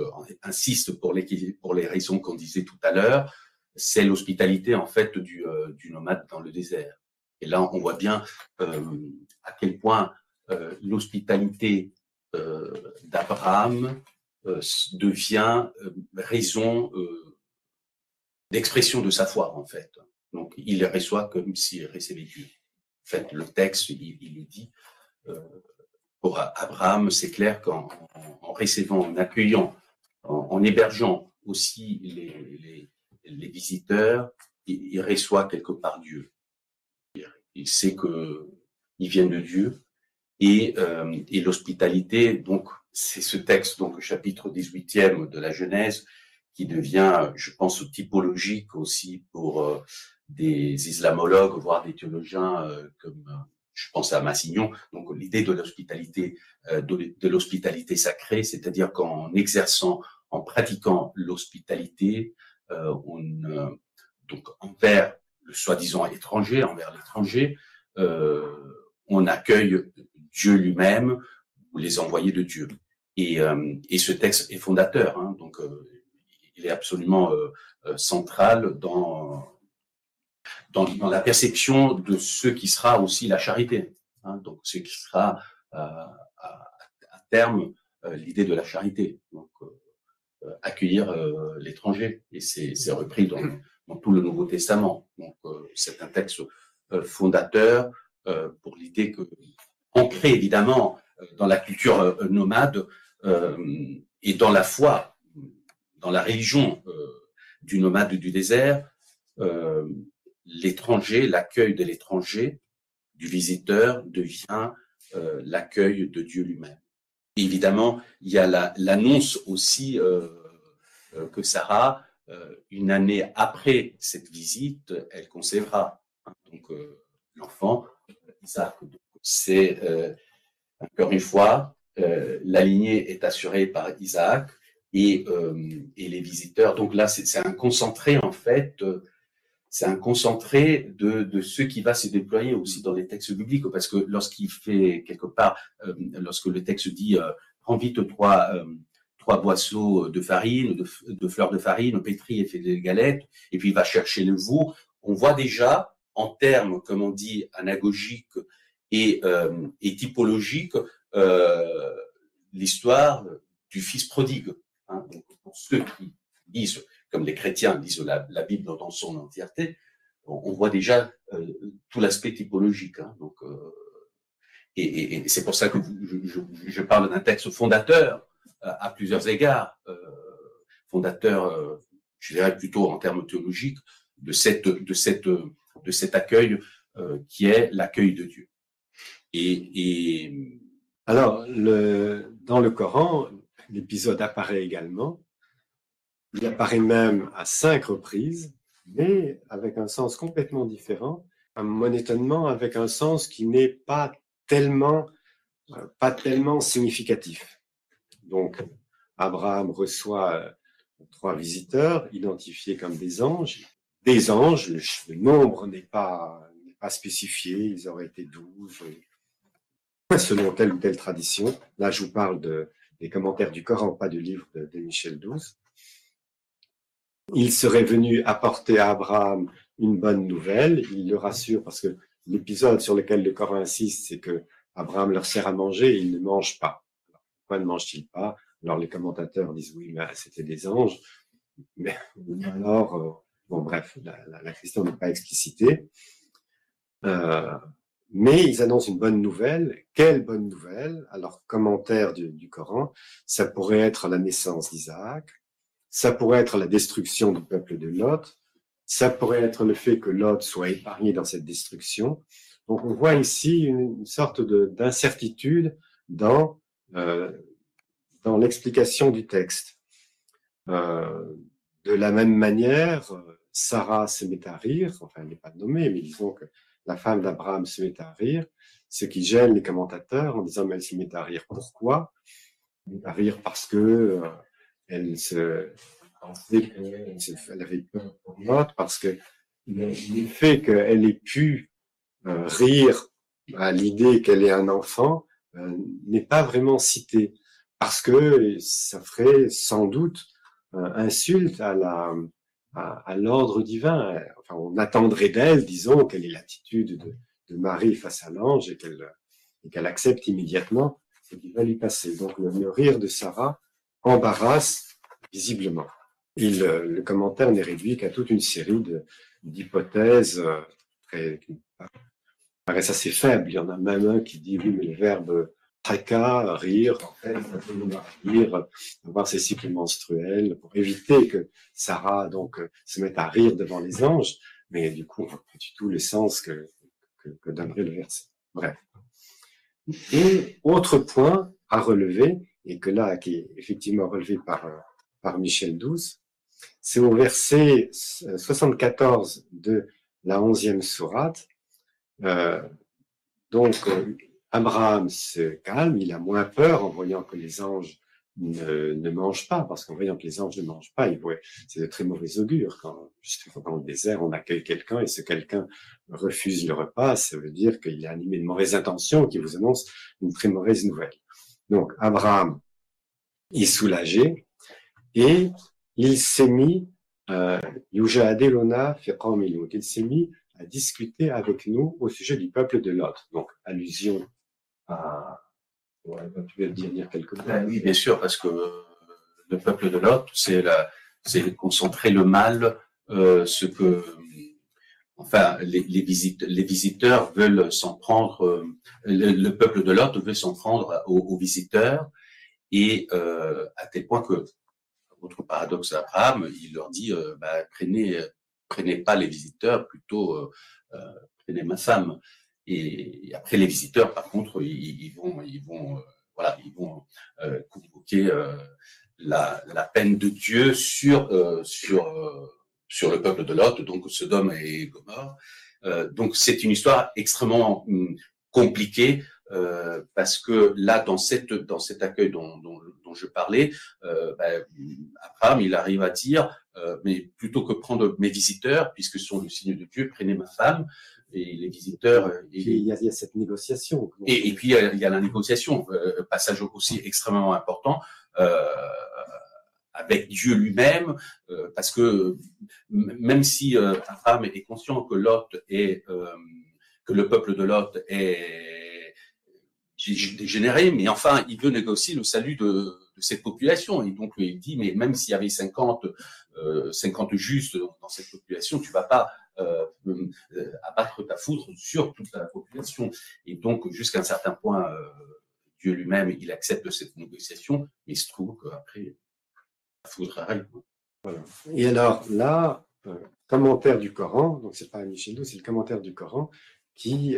insiste pour les, pour les raisons qu'on disait tout à l'heure, c'est l'hospitalité en fait du, euh, du, nomade dans le désert. Et là, on voit bien euh, à quel point euh, l'hospitalité euh, d'Abraham euh, devient raison d'expression de sa foi en fait. Donc, il reçoit comme s'il recevait Dieu. En fait, le texte, il, il le dit pour Abraham, c'est clair qu'en en recevant, en accueillant, en, hébergeant aussi les, les, visiteurs, il, reçoit quelque part Dieu. Il sait que ils viennent de Dieu et, euh, et l'hospitalité. Donc, c'est ce texte, donc chapitre 18e de la Genèse, qui devient, je pense, typologique aussi pour euh, des islamologues, voire des théologiens euh, comme je pense à Massignon, donc l'idée de l'hospitalité, euh, de, l'hospitalité sacrée, c'est-à-dire qu'en exerçant, en pratiquant l'hospitalité, euh, on, euh, donc envers le soi-disant étranger, envers l'étranger, on accueille Dieu lui-même ou les envoyés de Dieu. Et, et ce texte est fondateur, hein, donc il est absolument central dans dans, la perception de ce qui sera aussi la charité. Hein, donc, ce qui sera euh, à, terme euh, l'idée de la charité. Donc, euh, accueillir l'étranger. Et c'est repris dans, dans, tout le Nouveau Testament. Donc, c'est un texte fondateur pour l'idée que, ancré évidemment dans la culture nomade et dans la foi, dans la religion du nomade du désert, euh, l'étranger, l'accueil de l'étranger, du visiteur, devient euh, l'accueil de Dieu lui-même. Évidemment, il y a l'annonce aussi euh, euh, que Sarah, une année après cette visite, elle concevra hein, donc l'enfant Isaac. C'est encore une fois, la lignée est assurée par Isaac et, et les visiteurs. Donc là, c'est un concentré en fait c'est un concentré de, de ce qui va se déployer aussi dans les textes bibliques, parce que lorsqu'il fait quelque part, euh, lorsque le texte dit euh, prends vite trois euh, trois boisseaux de farine, de, fleurs de farine, pétris et fait des galettes, et puis il va chercher le veau, on voit déjà en termes, comme on dit, anagogiques euh, et typologiques, l'histoire du fils prodigue. Hein. Pour ceux qui disent comme les chrétiens lisent la, Bible dans son entièreté, on, voit déjà euh, tout l'aspect typologique. Hein, donc, euh, et, c'est pour ça que je, parle d'un texte fondateur euh, à plusieurs égards, fondateur, je dirais plutôt en termes théologiques, de cette, de cette, de cet accueil qui est l'accueil de Dieu. Et alors, dans le Coran, l'épisode apparaît également il apparaît même à cinq reprises, mais avec un sens complètement différent, à mon étonnement, avec un sens qui n'est pas tellement, euh, pas tellement significatif. Donc, Abraham reçoit euh, trois visiteurs identifiés comme des anges. Des anges, le, nombre n'est pas, pas spécifié, ils auraient été douze, selon telle ou telle tradition? Là, je vous parle de, des commentaires du Coran, pas du livre de, Michel Douze il serait venu apporter à Abraham une bonne nouvelle. Il le rassure parce que l'épisode sur lequel le Coran insiste, c'est que Abraham leur sert à manger et ils ne mangent pas. pourquoi ne mangent-ils pas? Alors les commentateurs disent oui, mais c'était des anges. mais alors, euh, bon bref, la, question n'est pas explicitée. Euh, mais ils annoncent une bonne nouvelle. Quelle bonne nouvelle? Alors, commentaire du, Coran, ça pourrait être la naissance d'Isaac, ça pourrait être la destruction du peuple de Lot, ça pourrait être le fait que Lot soit épargné dans cette destruction. Donc, on voit ici une, sorte d'incertitude dans, euh, dans l'explication du texte. Euh, de la même manière, Sarah se met à rire, enfin, elle n'est pas nommée, mais disons que la femme d'Abraham se met à rire, ce qui gêne les commentateurs en disant, mais elle se met à rire. Pourquoi? À rire parce que euh, elle se pensait qu'elle avait peur pour l'autre, parce que le, fait qu'elle ait pu euh, rire à l'idée qu'elle est un enfant euh, n'est pas vraiment cité, parce que ça ferait sans doute insulte à, l'ordre divin. On attendrait d'elle, disons, quelle est l'attitude de, Marie face à l'ange et qu'elle accepte immédiatement ce qui va lui passer. Donc le, rire de Sarah embarrasse visiblement. Et le, commentaire n'est réduit qu'à toute une série d'hypothèses euh, qui paraissent assez faibles. Il y en a même un qui dit, oui, mais le verbe tracas, rire, rire, avoir ses cycles menstruels pour éviter que Sarah donc se mette à rire devant les anges, mais du coup, pas du tout le sens que, que, que donnerait le verset. Bref. Et autre point à relever, et que là, qui est effectivement relevé par, par Michel XII, c'est au verset 74 de la onzième sourate, euh, donc, Abraham se calme, il a moins peur en voyant que les anges ne, ne mangent pas, parce qu'en voyant que les anges ne mangent pas, il voit, c'est de très mauvais augure. Quand, dans le désert, on accueille quelqu'un et ce quelqu'un refuse le repas, ça veut dire qu'il est animé de mauvaises intentions, qui vous annonce une très mauvaise nouvelle. Donc, Abraham est soulagé et il s'est mis, euh, il s'est mis à discuter avec nous au sujet du peuple de Lot. Donc, allusion à... tu veux dire, quelques mots ben Oui, bien sûr, parce que le peuple de Lot, c'est concentrer le mal, euh, ce que, enfin, les, visiteurs veulent s'en prendre, euh, le, peuple de Lot veut s'en prendre aux, visiteurs, et euh, à tel point que, autre paradoxe d'Abraham, il leur dit, euh, bah, prenez, prenez pas les visiteurs, plutôt euh, prenez ma femme. Et, après, les visiteurs, par contre, ils, vont, ils vont, euh, voilà, ils vont euh, convoquer euh, la, la, peine de Dieu sur sur sur le peuple de Lot, donc Sodome et Gomorre. donc c'est une histoire extrêmement hum, compliquée euh, parce que là, dans cette dans cet accueil dont, dont, dont je parlais, euh, ben, Abraham, il arrive à dire, euh, mais plutôt que prendre mes visiteurs, puisque ce sont le signe de Dieu, prenez ma femme et les visiteurs. Et, il, y a, il, y a, cette négociation. Et, et, puis il y a, la négociation, euh, passage aussi extrêmement important. Euh, avec Dieu lui-même, euh, parce que même si euh, Abraham est conscient que Lot est, que le peuple de Lot est dégénéré, mais enfin, il veut négocier le salut de, de cette population. Et donc, il dit, mais même s'il y avait 50, euh, 50 justes dans cette population, tu vas pas euh, euh, abattre ta foudre sur toute la population. Et donc, jusqu'à un certain point, euh, Dieu lui-même, il accepte cette négociation, mais il se trouve qu'après, la foudre arrive. Et alors là, commentaire du Coran, donc c'est pas Michel c'est le commentaire du Coran qui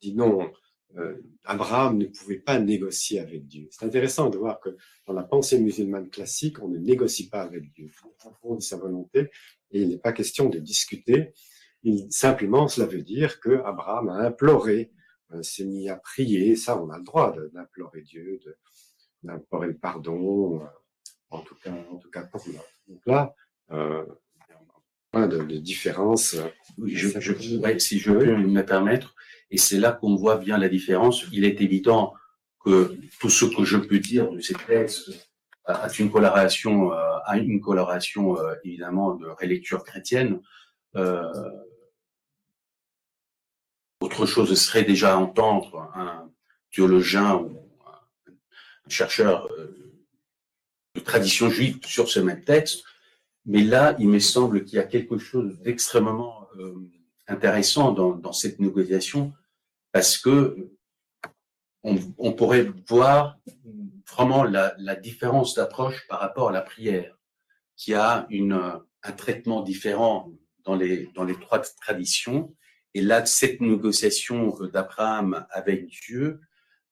dit non, euh, Abraham ne pouvait pas négocier avec Dieu. C'est intéressant de voir que dans la pensée musulmane classique, on ne négocie pas avec Dieu. On de sa volonté et il n'est pas question de discuter. Il, simplement, cela veut dire que Abraham a imploré, euh, s'est mis à prier. Ça, on a le droit d'implorer Dieu, d'implorer le pardon, euh, en tout cas, en tout cas pour nous. Donc là, euh, point de, de différence. Oui, je, je, ouais, si je peux me permettre, et c'est là qu'on voit bien la différence. Il est évident que tout ce que je peux dire de ces textes a une coloration, euh, a une coloration euh, évidemment de relecture chrétienne. Euh, autre chose serait déjà entendre un théologien ou un chercheur de tradition juive sur ce même texte Mais là, il me semble qu'il y a quelque chose d'extrêmement intéressant dans, dans, cette négociation parce que on, on pourrait voir vraiment la, la différence d'approche par rapport à la prière, qui a une, un traitement différent dans les, dans les trois traditions. Et là, cette négociation d'Abraham avec Dieu,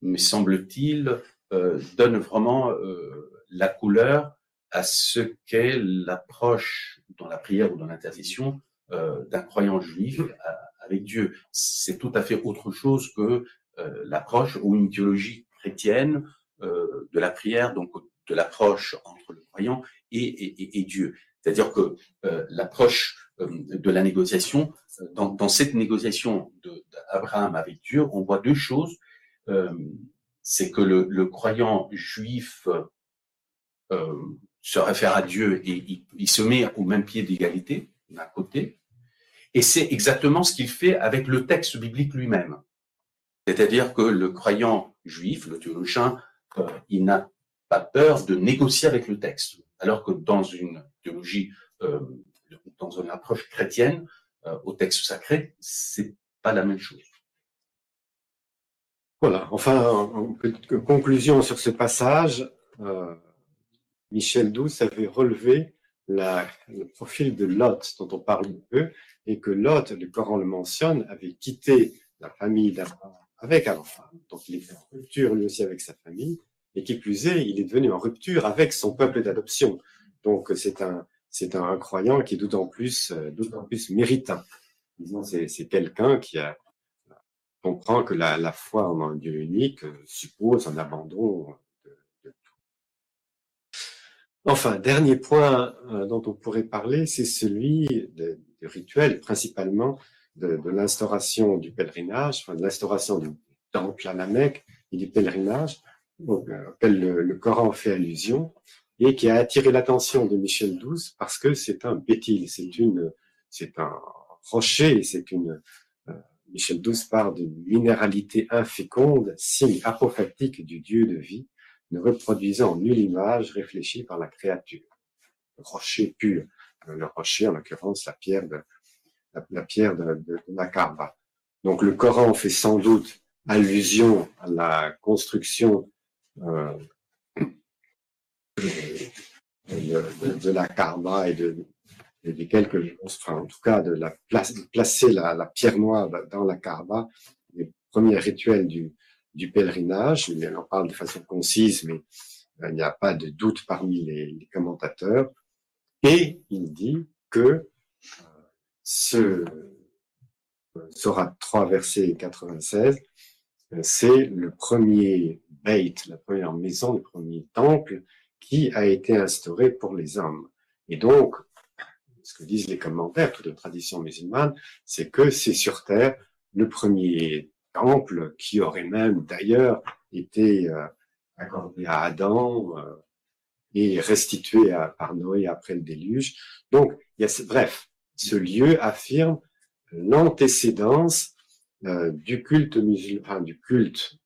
me semble-t-il, euh, donne vraiment euh, la couleur à ce qu'est l'approche dans la prière ou dans l'intercession euh, d'un croyant juif avec Dieu. C'est tout à fait autre chose que l'approche ou une théologie chrétienne euh, de la prière, donc de l'approche entre le croyant et, Dieu. C'est-à-dire que euh, l'approche de la négociation, dans, cette négociation d'Abraham avec Dieu, on voit deux choses. C'est que le, croyant juif se réfère à Dieu et il, il se met au même pied d'égalité d'un côté, et c'est exactement ce qu'il fait avec le texte biblique lui-même. C'est-à-dire que le croyant juif, le théologien, euh, il n'a pas peur de négocier avec le texte. Alors que dans une théologie, euh, dans une approche chrétienne, euh, au texte sacré, c'est pas la même chose. Voilà. Enfin, en conclusion sur ce passage, euh, Michel Douce avait relevé le profil de Lot dont on parle un peu, et que Lot, le Coran le mentionne, avait quitté la famille d'Abraham avec Abraham. Donc il était en rupture lui aussi avec sa famille, et qui plus est, il est devenu en rupture avec son peuple d'adoption. Donc c'est un, c'est un croyant qui est d'autant plus, d'autant plus méritant. C'est, c'est quelqu'un qui comprend que la, la foi en un Dieu unique suppose un abandon Enfin, dernier point euh, dont on pourrait parler, c'est celui de, du rituel, principalement de, de l'instauration du pèlerinage, enfin de l'instauration du temple à la Mecque et du pèlerinage, euh, auquel le, le, Coran fait allusion, et qui a attiré l'attention de Michel XII parce que c'est un bétil, c'est une, c'est un rocher, c'est une, euh, Michel XII parle d'une minéralité inféconde, signe apophatique du Dieu de vie, ne reproduisant nulle image réfléchie par la créature. Le rocher pur, le rocher en l'occurrence la pierre de la, pierre de, la Kaaba. Donc le Coran fait sans doute allusion à la construction euh, de, la Kaaba et de, quelques, enfin en tout cas de la placer la, pierre noire dans la Kaaba, les premiers rituels du, pèlerinage. Il en parle de façon concise, mais euh, il n'y a pas de doute parmi les, les commentateurs. Et il dit que euh, ce Sorat 3, verset 96, euh, c'est le premier bait, la première maison, le premier temple qui a été instauré pour les hommes. Et donc, ce que disent les commentaires, toute la tradition musulmane, c'est que c'est sur terre le premier temple qui aurait même d'ailleurs été euh, accordé à Adam euh, et restitué à, par Noé après le déluge. Donc, il y a, bref, ce lieu affirme l'antécédence euh, du culte musulman, du culte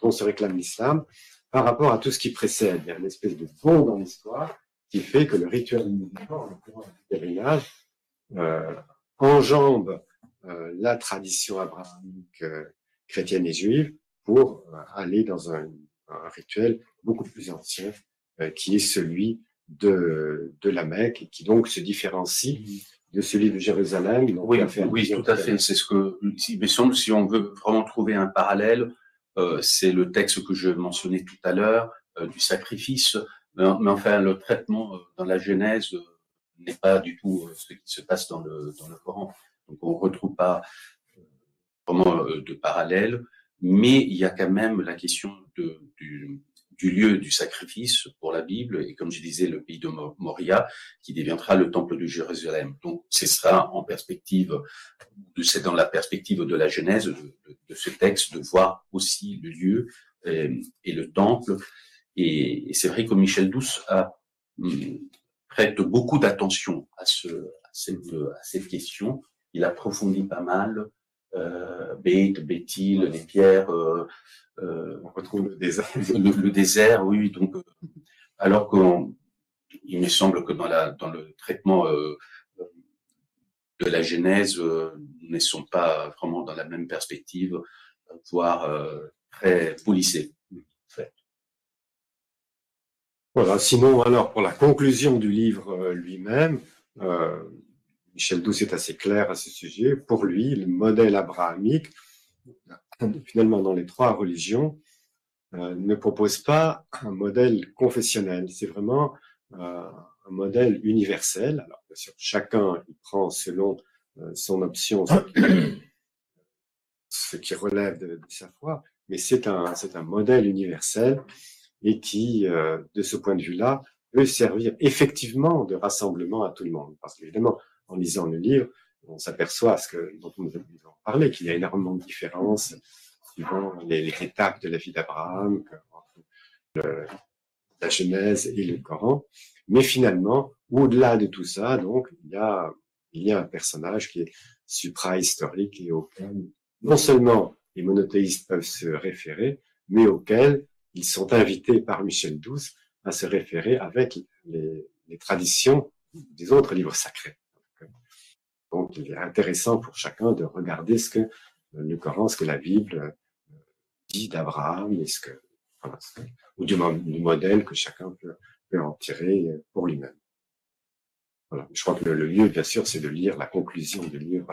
dont se réclame l'islam par rapport à tout ce qui précède. Il y a une espèce de fond dans l'histoire qui fait que le rituel musulman, le pèlerinage, euh, enjambe euh, la tradition abrahamique chrétienne et juive pour aller dans un, un rituel beaucoup plus ancien qui est celui de, de la Mecque et qui donc se différencie de celui de Jérusalem. oui, oui, tout à fait. C'est ce que, il me semble, si on veut vraiment trouver un parallèle, euh, c'est le texte que je mentionnais tout à l'heure euh, du sacrifice. Mais, mais, enfin, le traitement euh, dans la Genèse n'est pas du tout ce qui se passe dans le, dans le Coran. Donc, on retrouve pas vraiment de parallèle, mais il y a quand même la question de, du, du lieu du sacrifice pour la Bible, et comme je disais, le pays de Moria, qui deviendra le temple de Jérusalem. Donc, ce sera en perspective, c'est dans la perspective de la Genèse de, ce texte, de voir aussi le lieu et, euh, et le temple. Et, c'est vrai que Michel Douce a, hum, prête beaucoup d'attention à, ce, à, cette, à cette question. Il approfondit pas mal euh, Beth, Béthil, les pierres, euh, euh, on retrouve le désert. Le, le, désert, oui. Donc, euh, alors que il me semble que dans, la, dans le traitement euh, de la Genèse, nous ne sommes pas vraiment dans la même perspective, voire très polissée. Voilà, sinon, alors, pour la conclusion du livre lui-même, Michel Douce est assez clair à ce sujet. Pour lui, le modèle abrahamique, finalement dans les trois religions, euh, ne propose pas un modèle confessionnel. C'est vraiment euh, un modèle universel. Alors, bien sûr, chacun il prend selon euh, son option ce qui, relève de, sa foi, mais c'est un, un modèle universel et qui, de ce point de vue-là, peut servir effectivement de rassemblement à tout le monde. Parce qu'évidemment, en lisant le livre, on s'aperçoit, ce que, nous avons parlé, qu'il y a énormément de différences suivant les, étapes de la vie d'Abraham, la Genèse et le Coran. Mais finalement, au-delà de tout ça, donc, il y a, un personnage qui est supra-historique et auquel non seulement les monothéistes peuvent se référer, mais auquel ils sont invités par Michel Douce à se référer avec les traditions des autres livres sacrés. Donc, il est intéressant pour chacun de regarder ce que le Coran, ce que la Bible euh, dit d'Abraham, ou du, modèle que chacun peut, en tirer pour lui-même. Je crois que le, lieu, bien sûr, c'est de lire la conclusion du livre.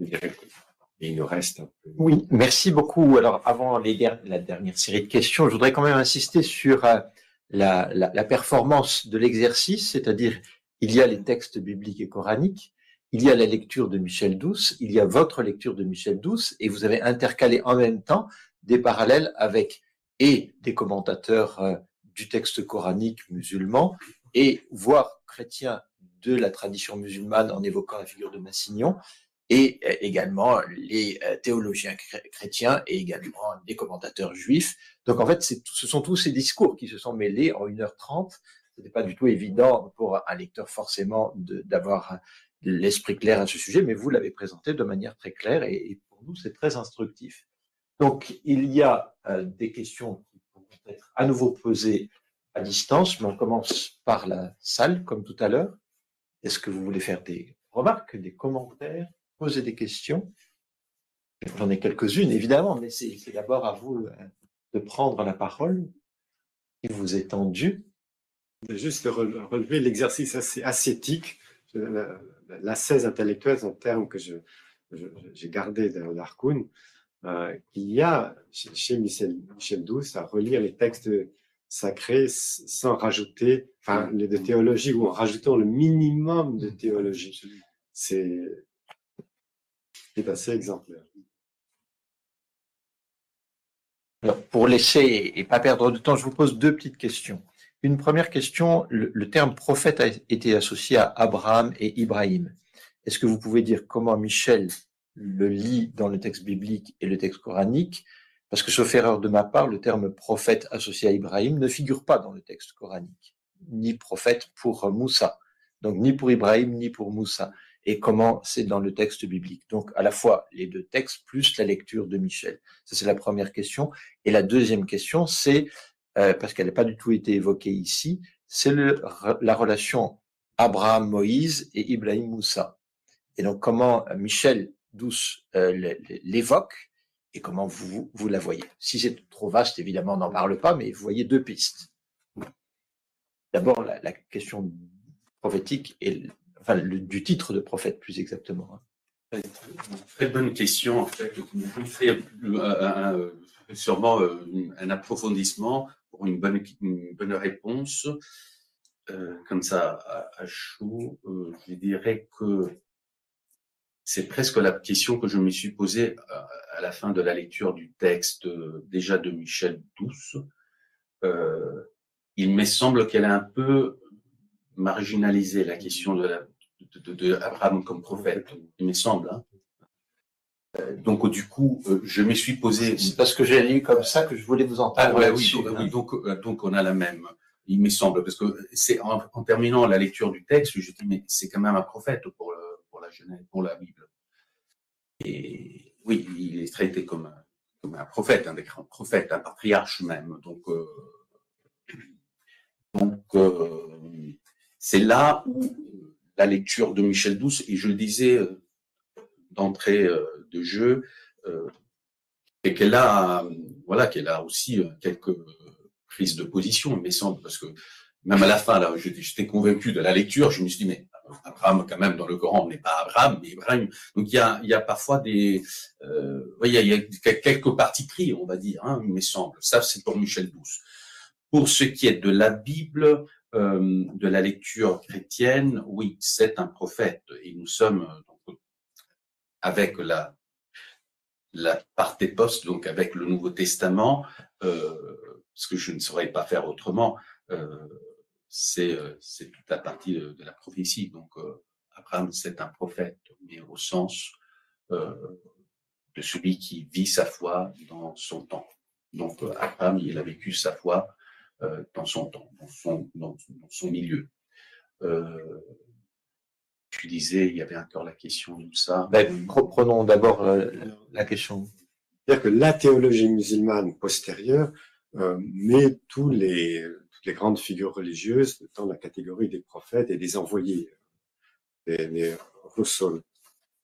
Et il nous reste un peu. Oui, merci beaucoup. Alors, avant les la dernière série de questions, je voudrais quand même insister sur euh, la, la performance de l'exercice, c'est-à-dire il y a les textes bibliques et coraniques, il y a la lecture de Michel Douce, il y a votre lecture de Michel Douce, et vous avez intercalé en même temps des parallèles avec et des commentateurs euh, du texte coranique musulman, et voire chrétiens de la tradition musulmane en évoquant la figure de Massignon, et euh, également les euh, théologiens chrétiens et également des commentateurs juifs. Donc en fait, ce sont tous ces discours qui se sont mêlés en 1h30. Ce n'était pas du tout évident pour un lecteur forcément d'avoir l'esprit clair à ce sujet, mais vous l'avez présenté de manière très claire et, pour nous, c'est très instructif. Donc, il y a euh, des questions qui pourront être à nouveau posées à distance, mais on commence par la salle, comme tout à l'heure. Est-ce que vous voulez faire des remarques, des commentaires, poser des questions? J'en ai quelques-unes, évidemment, mais c'est d'abord à vous euh, de prendre la parole. Il vous est tendu. Juste relever l'exercice ascétique l'ascèse intellectuelle, c'est un terme que j'ai gardé dans l'Arkoun, euh, qu'il y a chez Michel, Douce à relire les textes sacrés sans rajouter, enfin, les de théologie ou en rajoutant le minimum de théologie. C'est assez exemplaire. Pour laisser et pas perdre de temps, je vous pose deux petites questions. Une première question, le, terme prophète a été associé à Abraham et Ibrahim. Est-ce que vous pouvez dire comment Michel le lit dans le texte biblique et le texte coranique? Parce que, sauf erreur de ma part, le terme prophète associé à Ibrahim ne figure pas dans le texte coranique, ni prophète pour Moussa, donc ni pour Ibrahim, ni pour Moussa. Et comment c'est dans le texte biblique? Donc, à la fois les deux textes plus la lecture de Michel. Ça, c'est la première question. Et la deuxième question, c'est euh, parce qu'elle n'a pas du tout été évoquée ici, c'est la relation Abraham-Moïse et Ibrahim-Moussa. Et donc comment Michel Douce euh, l'évoque et comment vous, vous la voyez. Si c'est trop vaste, évidemment, on n'en parle pas, mais vous voyez deux pistes. D'abord, la, question prophétique et enfin, du titre de prophète, plus exactement. Hein. Très bonne question. En fait, euh, sûrement un approfondissement pour une bonne, réponse, euh, comme ça à, chaud, euh, je dirais que c'est presque la question que je me suis posée à, la fin de la lecture du texte euh, déjà de Michel Douce. il me semble qu'elle a un peu marginalisé la question de, de, Abraham comme prophète, il me semble. Hein. Euh, donc du coup, euh, je me suis posé. C'est parce que j'ai lu comme ça que je voulais vous en parler. Ah, oui, donc, donc, euh, donc, on a la même. Il me semble parce que c'est en, terminant la lecture du texte, je dis mais c'est quand même un prophète pour le, pour la Genèse, pour la Bible. Et oui, il est traité comme un, comme un prophète, un prophètes, un patriarche même. Donc Donc, c'est là où la lecture de Michel Douce, et je le disais d'entrée de jeu, et qu'elle a, voilà, qu'elle a aussi quelques prises de position, il me semble, parce que même à la fin, là, j'étais convaincu de la lecture, je me suis dit, mais Abraham, quand même, dans le Coran, on n'est pas Abraham, mais Ibrahim. Donc, il y a, il y a parfois des, euh, il, y a, quelques parties pris, on va dire, hein, il me semble. Ça, c'est pour Michel Douce. Pour ce qui est de la Bible, euh, de la lecture chrétienne, oui, c'est un prophète. Et nous sommes, avec la, la part des postes, donc avec le Nouveau Testament, euh, ce que je ne saurais pas faire autrement, euh, euh, c'est toute la partie de, la prophétie. Donc, Abraham, c'est un prophète, mais au sens de celui qui vit sa foi dans son temps. Donc, Abraham, il a vécu sa foi dans son temps, dans, son milieu. Tu disais, il y avait encore la question de ça. Ben, prenons d'abord la question. C'est-à-dire que la théologie musulmane postérieure met tous les les grandes figures religieuses dans la catégorie des prophètes et des envoyés, des, des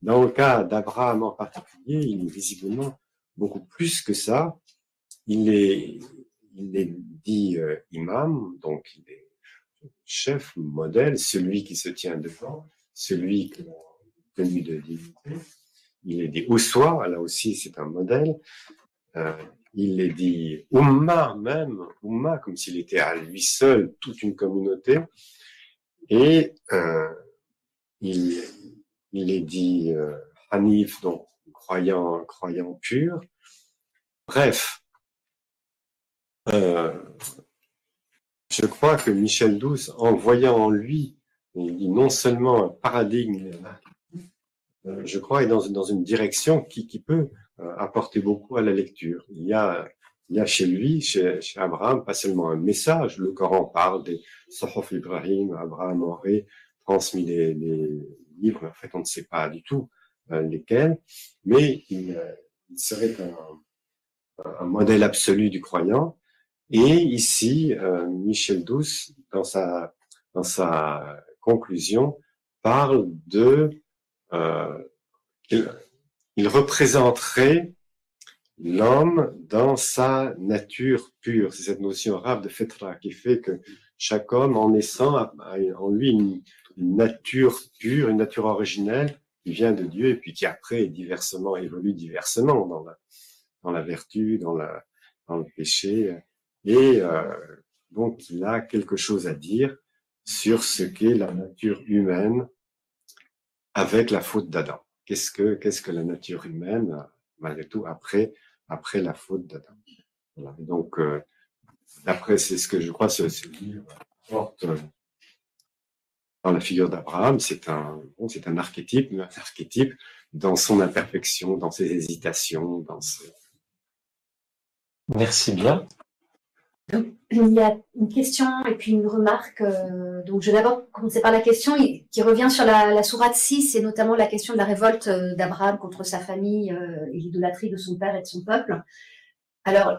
Dans le cas d'Abraham en particulier, il est visiblement beaucoup plus que ça. Il est, il est dit euh, imam, donc il est chef, modèle, celui qui se tient devant, celui qui est tenu de dignité. Il est dit soi, là aussi c'est un modèle. Euh, il est dit Umma même, Umma, comme s'il était à lui seul toute une communauté. Et euh, il, est dit euh, Hanif, donc croyant, croyant pur. Bref, je crois que Michel Douce, en voyant en lui, il dit non seulement un paradigme, je crois, est dans, dans une direction qui, qui peut euh, apporter beaucoup à la lecture. Il y a, il y a chez lui, chez, chez Abraham, pas seulement un message. Le Coran parle des Sahaf Ibrahim, Abraham aurait transmis des, livres, en fait, on ne sait pas du tout euh, lesquels, mais il, euh, il serait un, un, modèle absolu du croyant. Et ici, Michel Douce, dans sa, dans sa conclusion, parle de euh, il représenterait l'homme dans sa nature pure. C'est cette notion arabe de fetra qui fait que chaque homme, en naissant, a en lui une, nature pure, une nature originelle qui vient de Dieu et puis qui après diversement évolue diversement dans la, dans la vertu, dans, la, dans le péché. Et euh, donc il a quelque chose à dire sur ce qu'est la nature humaine avec la faute d'Adam. Qu'est-ce que, qu'est-ce que la nature humaine, malgré tout, après, après la faute d'Adam? Donc, euh, d'après, c'est ce que je crois, ce, ce livre porte euh, dans la figure d'Abraham, c'est un, c'est un archétype, un archétype dans son imperfection, dans ses hésitations, dans ses... Merci bien il y a une question et puis une remarque. Euh, donc, je vais d'abord commencer par la question qui revient sur la, la sourate 6 et notamment la question de la révolte euh, d'Abraham contre sa famille euh, et l'idolâtrie de son père et de son peuple. Alors,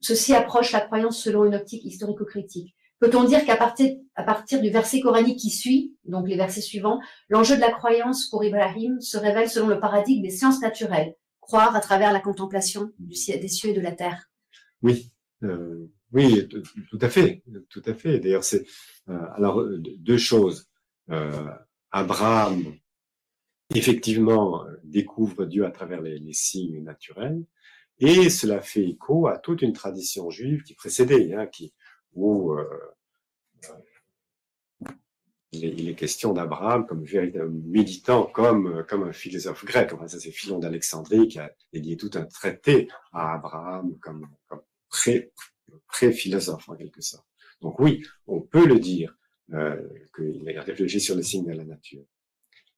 ceci approche la croyance selon une optique historico-critique. Peut-on dire qu'à partir, du verset coranique qui suit, donc les versets suivants, l'enjeu de la croyance pour Ibrahim se révèle selon le paradigme des sciences naturelles, croire à travers la contemplation du, des cieux et de la terre? Oui. Oui, tout à fait, tout à fait. D'ailleurs, c'est euh, alors deux choses. Euh, Abraham, effectivement, découvre Dieu à travers les, signes naturels, et cela fait écho à toute une tradition juive qui précédait, hein, qui où euh, il, est, il, est, question d'Abraham comme véritable méditant, comme comme un philosophe grec. Enfin, ça, c'est Philon d'Alexandrie qui a dédié tout un traité à Abraham comme, comme pré pré-philosophe en quelque sorte. Donc oui, on peut le dire euh, qu'il a réfléchi sur les signes de la nature.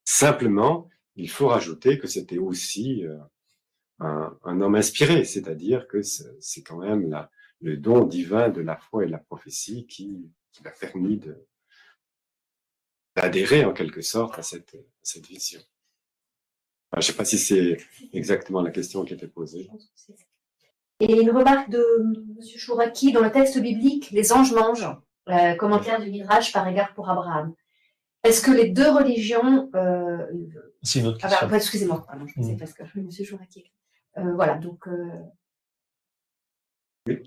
Simplement, il faut rajouter que c'était aussi euh, un, homme inspiré, c'est-à-dire que c'est quand même le don divin de la foi et de la prophétie qui, qui l'a permis d'adhérer en quelque sorte à cette, vision. je ne sais pas si c'est exactement la question qui était posée. Et une remarque de M. Chouraki, dans le texte biblique, les anges mangent. Euh, commentaire du Midrash par égard pour Abraham. Est-ce que les deux religions. Euh, C'est une autre ah question. bah, excusez-moi, pardon, je pensais Mm. parce que Monsieur Jouraki. Euh, voilà, donc. euh,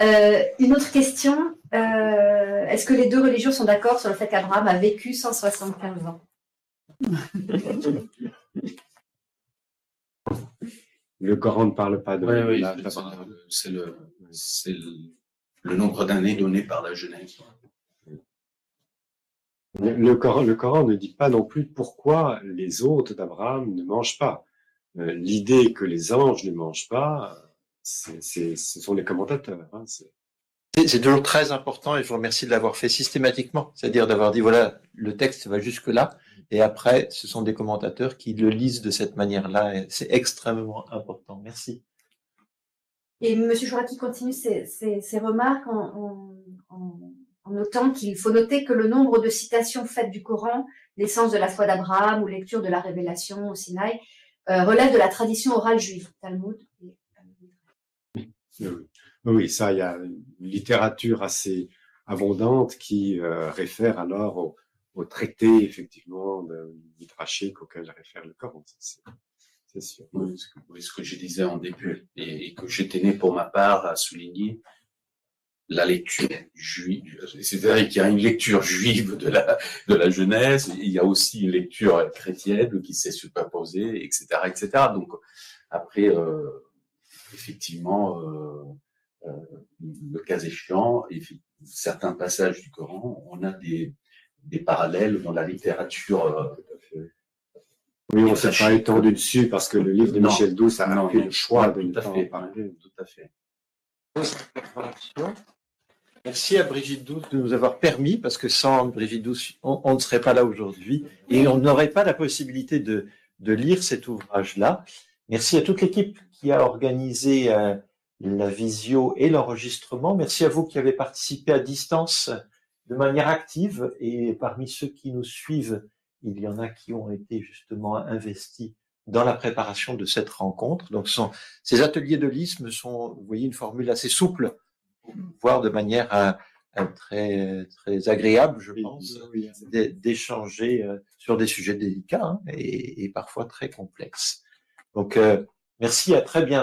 Euh, une autre question. euh, Est-ce que les deux religions sont d'accord sur le fait qu'Abraham a vécu 175 ans? Le Coran ne parle pas de Oui, oui, c'est le- nombre d'années donné par la Genèse. Le, le Coran, le Coran ne dit pas non plus pourquoi les hôtes d'Abraham ne mangent pas. Euh, L'idée que les anges ne mangent pas, ce sont les commentateurs. hein, c'est toujours très important et je vous remercie de l'avoir fait systématiquement. C'est-à-dire d'avoir dit, voilà, le texte va jusque-là et après, ce sont des commentateurs qui le lisent de cette manière-là c'est extrêmement important. Merci. Et M. Jouraki continue ses, ses- ses remarques en, en- en- en notant qu'il faut noter que le nombre de citations faites du Coran, l'essence de la foi d'Abraham ou lecture de la révélation au Sinaï, euh, relève de la tradition orale juive, Talmud. oui, ça, il y a une littérature assez abondante qui euh, réfère alors au, au traité, effectivement, de midrashique auquel réfère le Coran. C'est, sûr. Oui, ce que, oui, ce que je disais en début, et, que j'étais né pour ma part à souligner, la lecture juive, c'est-à-dire qu'il y a une lecture juive de la, de la et il y a aussi une lecture chrétienne qui s'est superposée, etc., etc. Donc, après, euh, effectivement, euh, euh, le cas échéant, certains passages du Coran, on a des, des parallèles dans la littérature euh, Oui, on ne s'est pas étendu dessus parce que le livre de Non. Michel Douce a Non, fait non. le choix de ne pas en parler. Tout à fait. Merci à Brigitte Douce de nous avoir permis, parce que sans Brigitte Douce, on, on ne serait pas là aujourd'hui et on n'aurait pas la possibilité de, de lire cet ouvrage-là. Merci à toute l'équipe qui a organisé euh, la visio et l'enregistrement. Merci à vous qui avez participé à distance de manière active et parmi ceux qui nous suivent, il y en a qui ont été justement investis dans la préparation de cette rencontre. Donc, sont, ces ateliers de l'ISM sont, vous voyez, une formule assez souple voire de manière euh, euh, très très agréable, je pense, Oui, d'échanger euh, sur des sujets délicats hein, et, et parfois très complexes. Donc, euh, merci, à très bientôt.